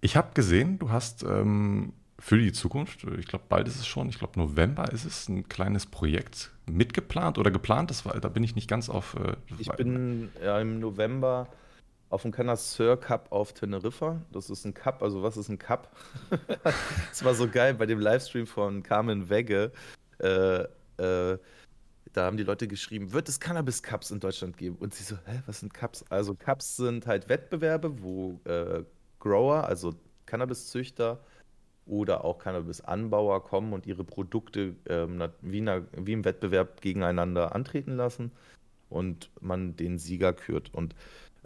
Ich habe gesehen, du hast ähm, für die Zukunft, ich glaube, bald ist es schon, ich glaube, November ist es, ein kleines Projekt mitgeplant oder geplant. Das war, da bin ich nicht ganz auf. Äh, ich bin ja, im November auf dem Canasur Cup auf Teneriffa. Das ist ein Cup, also was ist ein Cup? das war so geil bei dem Livestream von Carmen Wegge. Äh, äh, da haben die Leute geschrieben, wird es Cannabis-Cups in Deutschland geben? Und sie so, hä, was sind Cups? Also Cups sind halt Wettbewerbe, wo äh, Grower, also Cannabiszüchter oder auch Cannabis-Anbauer kommen und ihre Produkte ähm, wie, in, wie, im Wettbewerb gegeneinander antreten lassen und man den Sieger kürt. Und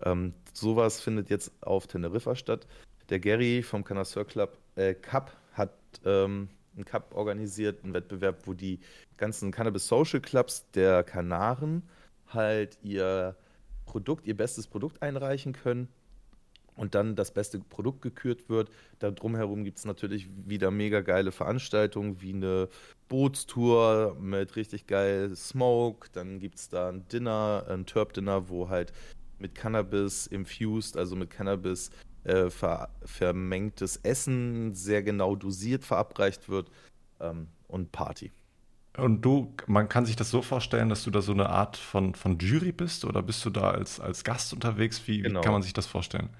ähm, sowas findet jetzt auf Teneriffa statt. Der Gary vom Cannasseur Club äh, Cup hat ähm, einen Cup organisiert, einen Wettbewerb, wo die ganzen Cannabis Social Clubs der Kanaren halt ihr Produkt, ihr bestes Produkt einreichen können und dann das beste Produkt gekürt wird. Da drumherum gibt es natürlich wieder mega geile Veranstaltungen wie eine Bootstour mit richtig geil Smoke. Dann gibt es da ein Dinner, ein Turp-Dinner, wo halt mit Cannabis infused, also mit Cannabis äh, ver vermengtes Essen sehr genau dosiert verabreicht wird ähm, und Party. Und du, man kann sich das so vorstellen, dass du da so eine Art von, von Jury bist oder bist du da als, als Gast unterwegs? Wie, genau. wie kann man sich das vorstellen?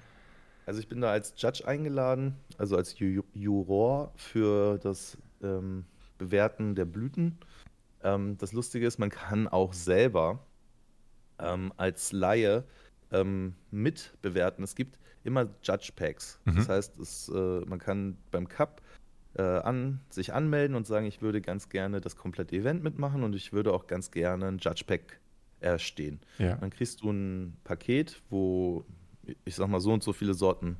Also ich bin da als Judge eingeladen, also als Ju Juror für das ähm, Bewerten der Blüten. Ähm, das Lustige ist, man kann auch selber ähm, als Laie ähm, mitbewerten. Es gibt immer Judge Packs. Mhm. Das heißt, es, äh, man kann beim Cup äh, an, sich anmelden und sagen, ich würde ganz gerne das komplette Event mitmachen und ich würde auch ganz gerne ein Judge Pack erstehen. Ja. Dann kriegst du ein Paket, wo ich sag mal so und so viele Sorten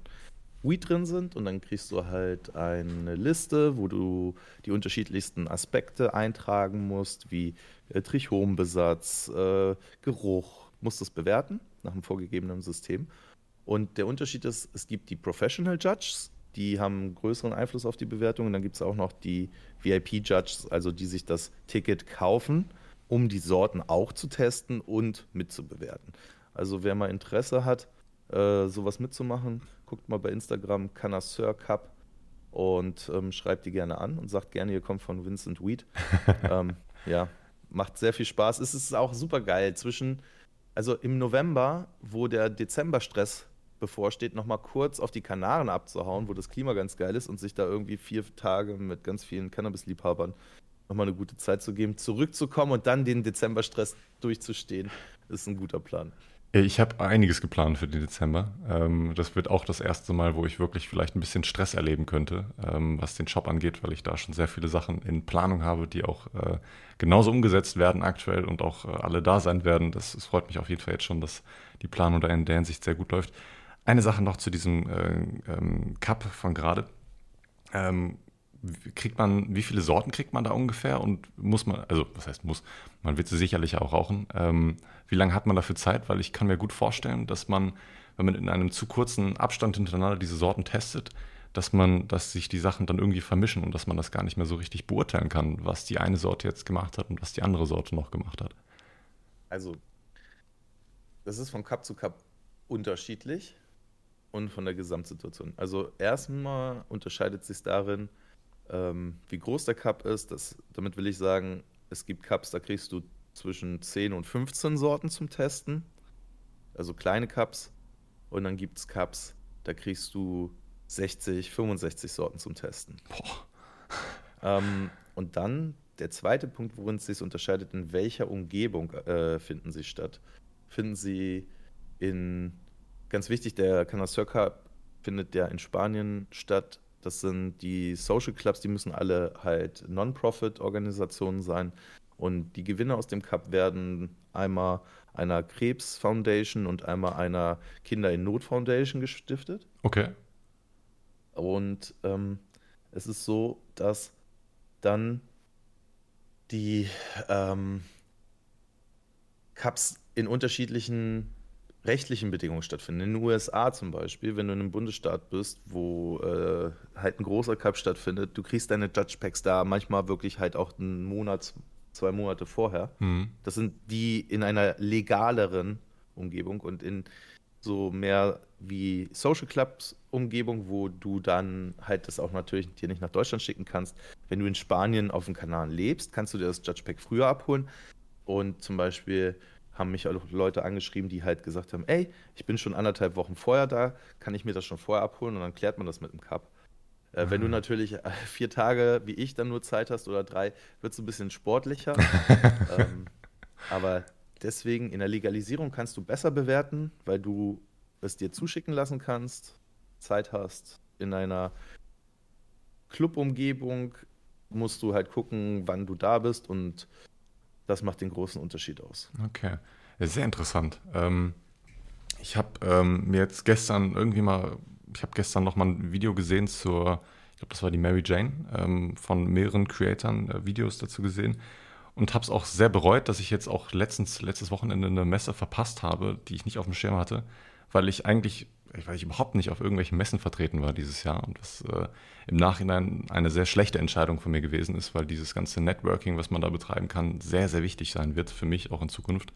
Weed drin sind und dann kriegst du halt eine Liste, wo du die unterschiedlichsten Aspekte eintragen musst, wie äh, Trichombesatz, äh, Geruch, musst das bewerten nach einem vorgegebenen System. Und der Unterschied ist, es gibt die Professional Judges, die haben einen größeren Einfluss auf die Bewertung. Und dann gibt es auch noch die VIP-Judges, also die sich das Ticket kaufen, um die Sorten auch zu testen und mitzubewerten. Also wer mal Interesse hat, äh, sowas mitzumachen, guckt mal bei Instagram Connoisseur Cup und ähm, schreibt die gerne an und sagt gerne, ihr kommt von Vincent Weed. ähm, ja, macht sehr viel Spaß. Es ist auch super geil zwischen, also im November, wo der Dezemberstress bevorsteht, nochmal kurz auf die Kanaren abzuhauen, wo das Klima ganz geil ist und sich da irgendwie vier Tage mit ganz vielen Cannabis-Liebhabern nochmal eine gute Zeit zu geben, zurückzukommen und dann den Dezemberstress durchzustehen, ist ein guter Plan. Ich habe einiges geplant für den Dezember. Ähm, das wird auch das erste Mal, wo ich wirklich vielleicht ein bisschen Stress erleben könnte, ähm, was den Shop angeht, weil ich da schon sehr viele Sachen in Planung habe, die auch äh, genauso umgesetzt werden aktuell und auch äh, alle da sein werden. Das, freut mich auf jeden Fall jetzt schon, dass die Planung da in der Hinsicht sehr gut läuft. Eine Sache noch zu diesem äh, ähm, Cup von gerade kriegt man, wie viele Sorten kriegt man da ungefähr und muss man, also was heißt muss, man wird sie sicherlich auch rauchen. Ähm, wie lange hat man dafür Zeit? Weil ich kann mir gut vorstellen, dass man, wenn man in einem zu kurzen Abstand hintereinander diese Sorten testet, dass man, dass sich die Sachen dann irgendwie vermischen und dass man das gar nicht mehr so richtig beurteilen kann, was die eine Sorte jetzt gemacht hat und was die andere Sorte noch gemacht hat. Also, das ist von Cup zu Cup unterschiedlich und von der Gesamtsituation. Also erstmal unterscheidet sich darin, ähm, wie groß der Cup ist. Das, damit will ich sagen, es gibt Cups, da kriegst du zwischen 10 und 15 Sorten zum Testen. Also kleine Cups. Und dann gibt es Cups, da kriegst du 60, 65 Sorten zum Testen. Ähm, und dann der zweite Punkt, worin es sich unterscheidet, in welcher Umgebung äh, finden sie statt. Finden sie in, ganz wichtig, der Connoisseur Cup findet ja in Spanien statt, das sind die Social Clubs, die müssen alle halt Non-Profit-Organisationen sein. Und die Gewinne aus dem Cup werden einmal einer Krebs Foundation und einmal einer Kinder in Not Foundation gestiftet. Okay. Und ähm, es ist so, dass dann die ähm, Cups in unterschiedlichen rechtlichen Bedingungen stattfinden. In den USA zum Beispiel, wenn du in einem Bundesstaat bist, wo äh, halt ein großer Cup stattfindet, du kriegst deine Judge Packs da manchmal wirklich halt auch einen Monat, zwei Monate vorher. Mhm. Das sind die in einer legaleren Umgebung und in so mehr wie Social Clubs Umgebung, wo du dann halt das auch natürlich dir nicht nach Deutschland schicken kannst. Wenn du in Spanien auf dem Kanal lebst, kannst du dir das Judge Pack früher abholen und zum Beispiel haben mich auch Leute angeschrieben, die halt gesagt haben, ey, ich bin schon anderthalb Wochen vorher da, kann ich mir das schon vorher abholen und dann klärt man das mit dem Cup. Äh, wenn du mhm. natürlich äh, vier Tage wie ich dann nur Zeit hast oder drei, wird es ein bisschen sportlicher. ähm, aber deswegen in der Legalisierung kannst du besser bewerten, weil du es dir zuschicken lassen kannst, Zeit hast. In einer Clubumgebung musst du halt gucken, wann du da bist und das macht den großen Unterschied aus. Okay, sehr interessant. Ähm, ich habe ähm, mir jetzt gestern irgendwie mal, ich habe gestern noch mal ein Video gesehen zur, ich glaube, das war die Mary Jane, ähm, von mehreren Creatoren äh, Videos dazu gesehen und habe es auch sehr bereut, dass ich jetzt auch letztens, letztes Wochenende eine Messe verpasst habe, die ich nicht auf dem Schirm hatte, weil ich eigentlich weil ich überhaupt nicht auf irgendwelchen Messen vertreten war dieses Jahr und was äh, im Nachhinein eine sehr schlechte Entscheidung von mir gewesen ist, weil dieses ganze Networking, was man da betreiben kann, sehr, sehr wichtig sein wird für mich auch in Zukunft.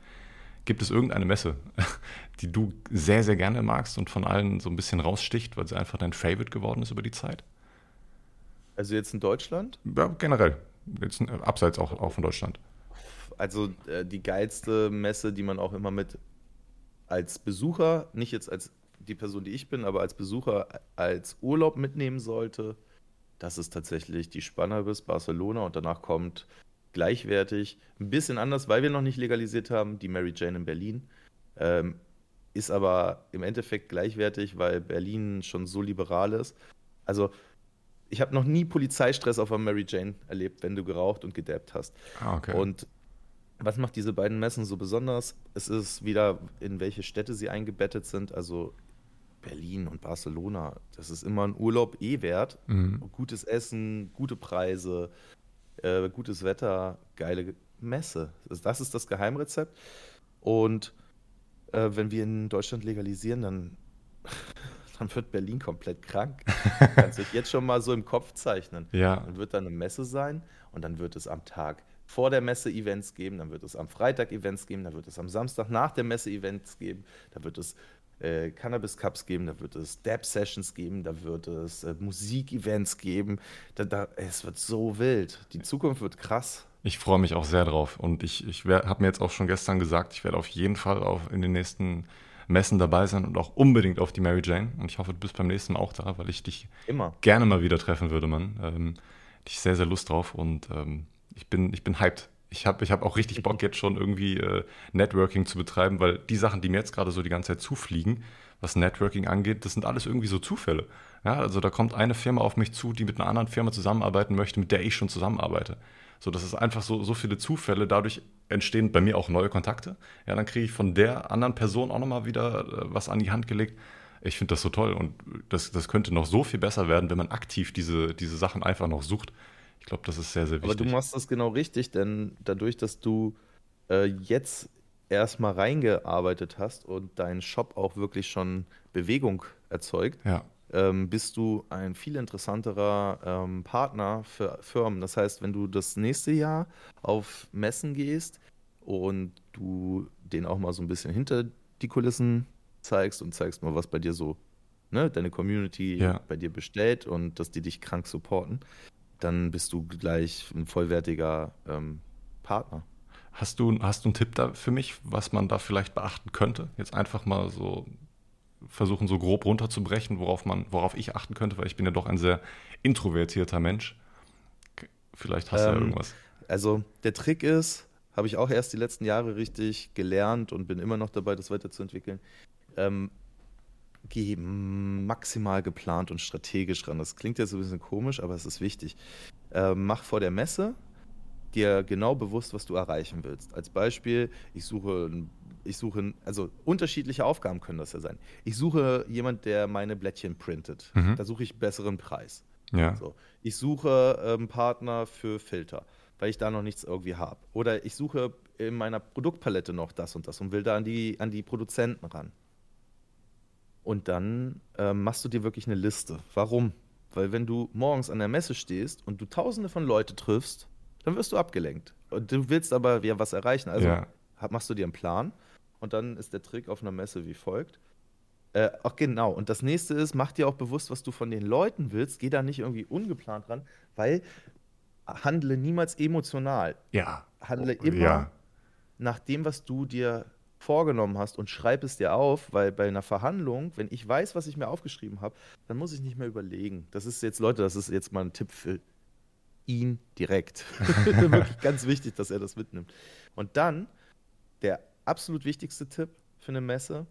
Gibt es irgendeine Messe, die du sehr, sehr gerne magst und von allen so ein bisschen raussticht, weil sie einfach dein Favorite geworden ist über die Zeit? Also jetzt in Deutschland? Ja, generell. Jetzt äh, abseits auch, auch von Deutschland. Also äh, die geilste Messe, die man auch immer mit als Besucher, nicht jetzt als die Person, die ich bin, aber als Besucher als Urlaub mitnehmen sollte, das ist tatsächlich die Spanner bis Barcelona und danach kommt gleichwertig, ein bisschen anders, weil wir noch nicht legalisiert haben, die Mary Jane in Berlin. Ähm, ist aber im Endeffekt gleichwertig, weil Berlin schon so liberal ist. Also, ich habe noch nie Polizeistress auf der Mary Jane erlebt, wenn du geraucht und gedabbt hast. Ah, okay. Und was macht diese beiden Messen so besonders? Es ist wieder, in welche Städte sie eingebettet sind. Also Berlin und Barcelona, das ist immer ein Urlaub eh wert. Mhm. Gutes Essen, gute Preise, äh, gutes Wetter, geile Messe. Das, ist das Geheimrezept. Und äh, wenn wir in Deutschland legalisieren, dann, dann wird Berlin komplett krank. Kannst dich jetzt schon mal so im Kopf zeichnen. Ja, Dann wird da eine Messe sein und dann wird es am Tag vor der Messe Events geben, dann wird es am Freitag Events geben, dann wird es am Samstag nach der Messe Events geben, da wird es äh, Cannabis Cups geben, da wird es Dab Sessions geben, da wird es äh, Musik-Events geben. Da, da, es wird so wild. Die Zukunft wird krass. ich freue mich auch sehr drauf. Und ich, ich habe mir jetzt auch schon gestern gesagt, ich werde auf jeden Fall auch in den nächsten Messen dabei sein und auch unbedingt auf die Mary Jane. Und ich hoffe, du bist beim nächsten Mal auch da, weil ich dich Immer. gerne mal wieder treffen würde, Mann. Ähm, ich sehr, sehr Lust drauf und ähm, ich, bin, ich bin hyped. Ich habe ich hab auch richtig Bock, jetzt schon irgendwie äh, Networking zu betreiben, weil die Sachen, die mir jetzt gerade so die ganze Zeit zufliegen, was Networking angeht, das sind alles irgendwie so Zufälle. Ja, also da kommt eine Firma auf mich zu, die mit einer anderen Firma zusammenarbeiten möchte, mit der ich schon zusammenarbeite. So, das ist einfach so, so viele Zufälle. Dadurch entstehen bei mir auch neue Kontakte. Ja, dann kriege ich von der anderen Person auch nochmal wieder äh, was an die Hand gelegt. Ich finde das so toll und das, das könnte noch so viel besser werden, wenn man aktiv diese, diese Sachen einfach noch sucht. Ich glaube, das ist sehr, sehr Aber wichtig. du machst das genau richtig, denn dadurch, dass du äh, jetzt erstmal reingearbeitet hast und dein Shop auch wirklich schon Bewegung erzeugt, ja, ähm, bist du ein viel interessanterer ähm, Partner für Firmen. Das heißt, wenn du das nächste Jahr auf Messen gehst und du denen auch mal so ein bisschen hinter die Kulissen zeigst und zeigst mal, was bei dir so, ne, deine Community Ja. bei dir bestellt und dass die dich krank supporten, dann bist du gleich ein vollwertiger ähm, Partner. Hast du, hast du einen Tipp da für mich, was man da vielleicht beachten könnte? Jetzt einfach mal so versuchen, so grob runterzubrechen, worauf man, worauf ich achten könnte, weil ich bin ja doch ein sehr introvertierter Mensch. Vielleicht hast du ja Ähm, irgendwas. Also der Trick ist, habe ich auch erst die letzten Jahre richtig gelernt und bin immer noch dabei, das weiterzuentwickeln. Ähm, geh maximal geplant und strategisch ran. Das klingt jetzt ein bisschen komisch, aber es ist wichtig. Ähm, mach vor der Messe dir genau bewusst, was du erreichen willst. Als Beispiel, ich suche, ich suche, also unterschiedliche Aufgaben können das ja sein. Ich suche jemand, der meine Blättchen printet. Mhm. Da suche ich besseren Preis. Ja, So. Ich suche ähm, Partner für Filter, weil ich da noch nichts irgendwie habe. Oder ich suche in meiner Produktpalette noch das und das und will da an die, an die Produzenten ran. Und dann ähm, machst du dir wirklich eine Liste. Warum? Weil wenn du morgens an der Messe stehst und du tausende von Leute triffst, dann wirst du abgelenkt. Und du willst aber ja was erreichen. Also Ja. machst du dir einen Plan und dann ist der Trick auf einer Messe wie folgt. Äh, ach genau, und das nächste ist, mach dir auch bewusst, was du von den Leuten willst. Geh da nicht irgendwie ungeplant ran, weil handle niemals emotional. ja, Handle Oh, immer ja, nach dem, was du dir vorgenommen hast und schreib es dir auf, weil bei einer Verhandlung, wenn ich weiß, was ich mir aufgeschrieben habe, dann muss ich nicht mehr überlegen. Das ist jetzt, Leute, das ist jetzt mal ein Tipp für ihn direkt. Wirklich ganz wichtig, dass er das mitnimmt. Und dann der absolut wichtigste Tipp für eine Messe: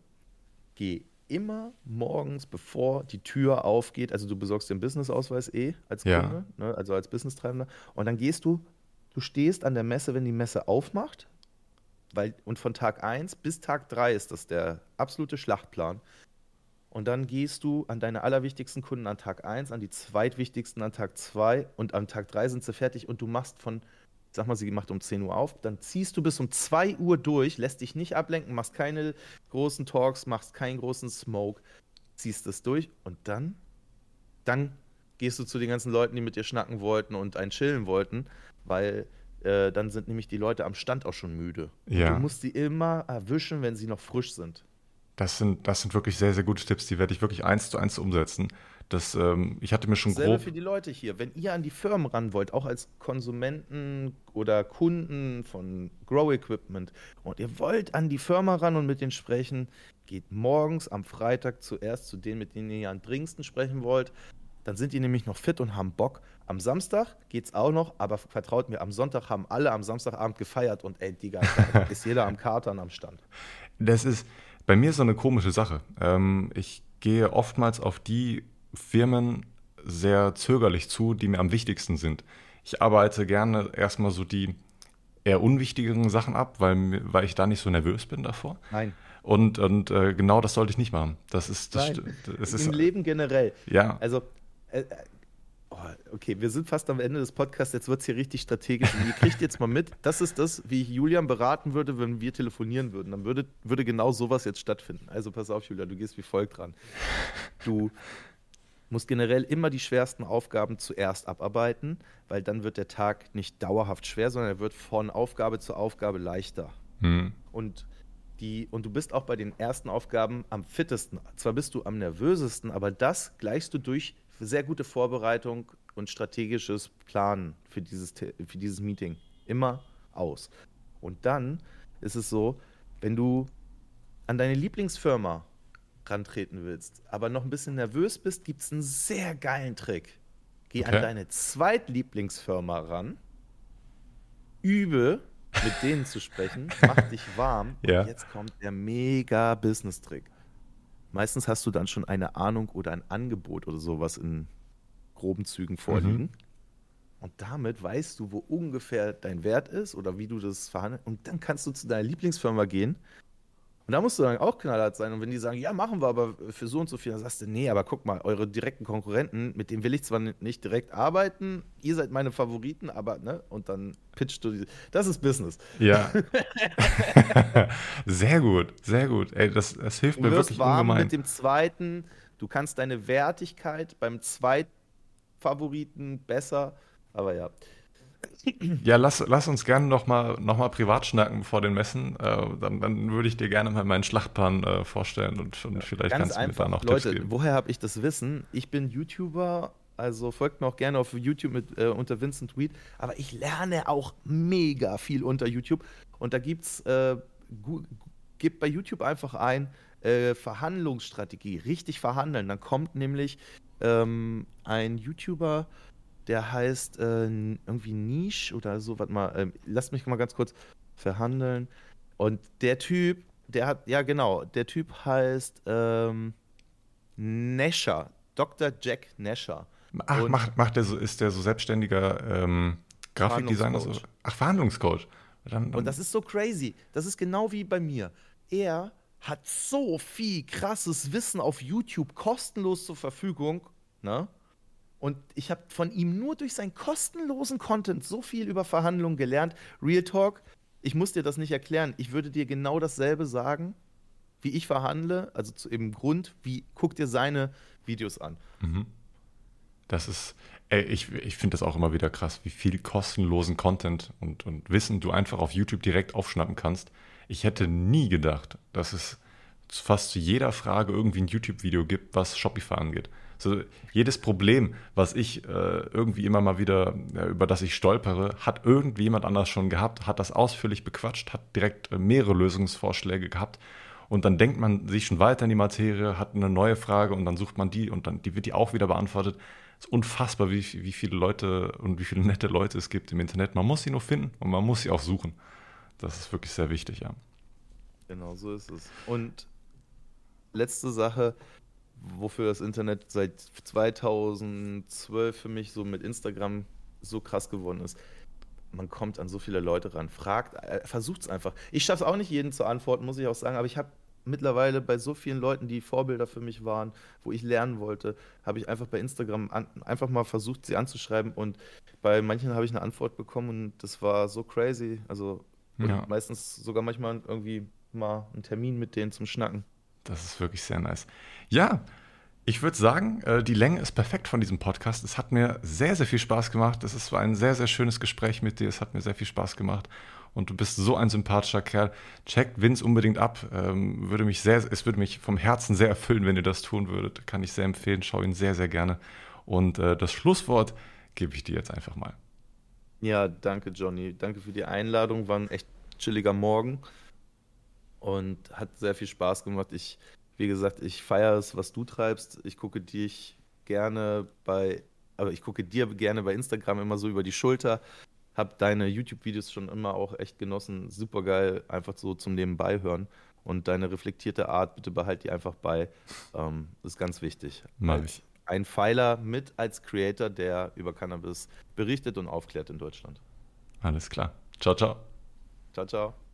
Geh immer morgens, bevor die Tür aufgeht, also du besorgst den Businessausweis eh als Ja. Kunde, ne, also als Business-Treibender, und dann gehst du, du stehst an der Messe, wenn die Messe aufmacht, weil, und von Tag 1 bis Tag 3 ist das der absolute Schlachtplan. Und dann gehst du an deine allerwichtigsten Kunden an Tag 1, an die zweitwichtigsten an Tag 2 und am Tag 3 sind sie fertig und du machst von, sag mal, sie macht um 10 Uhr auf, dann ziehst du bis um 2 Uhr durch, lässt dich nicht ablenken, machst keine großen Talks, machst keinen großen Smoke, ziehst es durch und dann, dann gehst du zu den ganzen Leuten, die mit dir schnacken wollten und einen chillen wollten, weil äh, dann sind nämlich die Leute am Stand auch schon müde. Ja. Du musst sie immer erwischen, wenn sie noch frisch sind. das sind, das sind wirklich sehr, sehr gute Tipps, die werde ich wirklich eins zu eins umsetzen. Das, ähm, ich hatte mir schon Dasselbe grob. für die Leute hier. Wenn ihr an die Firmen ran wollt, auch als Konsumenten oder Kunden von Grow Equipment und ihr wollt an die Firma ran und mit denen sprechen, geht morgens am Freitag zuerst zu denen, mit denen ihr am dringendsten sprechen wollt. Dann sind die nämlich noch fit und haben Bock. Am Samstag geht's auch noch, aber vertraut mir, am Sonntag haben alle am Samstagabend gefeiert und ey, Digga, ist jeder am Katern am Stand. Das ist bei mir so eine komische Sache. Ähm, ich gehe oftmals auf die Firmen sehr zögerlich zu, die mir am wichtigsten sind. Ich arbeite gerne erstmal so die eher unwichtigeren Sachen ab, weil, weil ich da nicht so nervös bin davor. Nein. Und, und äh, genau das sollte ich nicht machen. Das ist, das, Nein. das Im ist Leben generell. ja, Also, äh, äh, oh, okay, wir sind fast am Ende des Podcasts, jetzt wird es hier richtig strategisch. Und ihr kriegt jetzt mal mit, das ist das, wie ich Julian beraten würde, wenn wir telefonieren würden. Dann würde, würde genau sowas jetzt stattfinden. Also pass auf, Julian, du gehst wie folgt dran. Du musst generell immer die schwersten Aufgaben zuerst abarbeiten, weil dann wird der Tag nicht dauerhaft schwer, sondern er wird von Aufgabe zu Aufgabe leichter. hm, Und, die, und du bist auch bei den ersten Aufgaben am fittesten. Zwar bist du am nervösesten, aber das gleichst du durch sehr gute Vorbereitung und strategisches Planen für dieses, für dieses Meeting. Immer aus. Und dann ist es so, wenn du an deine Lieblingsfirma rantreten willst, aber noch ein bisschen nervös bist, gibt es einen sehr geilen Trick. Geh Okay. an deine Zweitlieblingsfirma ran, übe mit denen zu sprechen, mach dich warm. Ja. Und jetzt kommt der mega Business-Trick. Meistens hast du dann schon eine Ahnung oder ein Angebot oder sowas in groben Zügen vorliegen. Und damit weißt du, wo ungefähr dein Wert ist oder wie du das verhandelst. Und dann kannst du zu deiner Lieblingsfirma gehen. Und da musst du dann auch knallhart sein. Und wenn die sagen, ja, machen wir aber für so und so viel, dann sagst du, nee, aber guck mal, eure direkten Konkurrenten, mit denen will ich zwar nicht direkt arbeiten, ihr seid meine Favoriten, aber, ne, und dann pitchst du diese. Das ist Business. ja. sehr gut, sehr gut. Ey, das, das hilft Du mir wirst wirklich warm ungemein. mit dem zweiten, du kannst deine Wertigkeit beim Zweitfavoriten besser, aber ja. Ja, lass, lass uns gerne nochmal noch mal privat schnacken vor den Messen. Äh, dann, dann würde ich dir gerne mal meinen Schlachtplan äh, vorstellen und, und vielleicht Ganz kannst du mir einfach. da noch Leute, Tipps geben. woher habe ich das Wissen? Ich bin YouTuber, also folgt mir auch gerne auf YouTube mit, äh, unter Vincent Tweet, aber ich lerne auch mega viel unter YouTube und da gibt's, äh, gebt bei YouTube einfach ein, äh, Verhandlungsstrategie, richtig verhandeln. Dann kommt nämlich ähm, ein YouTuber, der heißt äh, irgendwie Niche oder so, warte mal, ähm, lasst mich mal ganz kurz verhandeln. Und der Typ, der hat, ja genau, der Typ heißt ähm, Nesher, Dr. Jack Nesher. Ach, und- macht, macht der so, ist der so selbstständiger ähm, Grafikdesigner? So? Ach, Verhandlungscoach. Dann, dann, Und das ist so crazy. Das ist genau wie bei mir. Er hat so viel krasses Wissen auf YouTube kostenlos zur Verfügung, ne? Und ich habe von ihm nur durch seinen kostenlosen Content so viel über Verhandlungen gelernt. Real Talk, ich muss dir das nicht erklären. Ich würde dir genau dasselbe sagen, wie ich verhandle. Also zu, im Grund, wie guck dir seine Videos an. Das ist, ey, ich, ich finde das auch immer wieder krass, wie viel kostenlosen Content und, und Wissen du einfach auf YouTube direkt aufschnappen kannst. Ich hätte nie gedacht, dass es fast zu jeder Frage irgendwie ein YouTube-Video gibt, was Shopify angeht. So, jedes Problem, was ich äh, irgendwie immer mal wieder, ja, über das ich stolpere, hat irgendjemand anders schon gehabt, hat das ausführlich bequatscht, hat direkt äh, mehrere Lösungsvorschläge gehabt. Und dann denkt man sich schon weiter in die Materie, hat eine neue Frage und dann sucht man die und dann die wird die auch wieder beantwortet. Es ist unfassbar, wie, wie viele Leute und wie viele nette Leute es gibt im Internet. Man muss sie nur finden und man muss sie auch suchen. Das ist wirklich sehr wichtig, ja. Genau, so ist es. Und letzte Sache, wofür das Internet seit 2012 für mich so mit Instagram so krass geworden ist. Man kommt an so viele Leute ran. Fragt, äh, versucht es einfach. Ich schaffe es auch nicht, jeden zu antworten, muss ich auch sagen, aber ich habe mittlerweile bei so vielen Leuten, die Vorbilder für mich waren, wo ich lernen wollte, habe ich einfach bei Instagram an, einfach mal versucht, sie anzuschreiben und bei manchen habe ich eine Antwort bekommen und das war so crazy. Also Ja. meistens sogar manchmal irgendwie mal einen Termin mit denen zum Schnacken. Das ist wirklich sehr nice. Ja, ich würde sagen, äh, die Länge ist perfekt von diesem Podcast. Es hat mir sehr, sehr viel Spaß gemacht. Es war ein sehr, sehr schönes Gespräch mit dir. Es hat mir sehr viel Spaß gemacht. Und du bist so ein sympathischer Kerl. Checkt Vince unbedingt ab. Ähm, würde mich sehr, es würde mich vom Herzen sehr erfüllen, wenn ihr das tun würdet. Kann ich sehr empfehlen. Schau ihn sehr, sehr gerne. Und äh, das Schlusswort gebe ich dir jetzt einfach mal. Ja, danke, Johnny. Danke für die Einladung. War ein echt chilliger Morgen und hat sehr viel Spaß gemacht. Ich, wie gesagt, ich feiere es, was du treibst. Ich gucke dich gerne bei, aber ich gucke dir gerne bei Instagram immer so über die Schulter. Hab deine YouTube-Videos schon immer auch echt genossen. Super geil, einfach so zum Nebenbei hören. Und deine reflektierte Art, bitte behalt die einfach bei. Ähm, das ist ganz wichtig. Ich. Ein Pfeiler mit als Creator, der über Cannabis berichtet und aufklärt in Deutschland. Alles klar. Ciao, ciao. Ciao, ciao.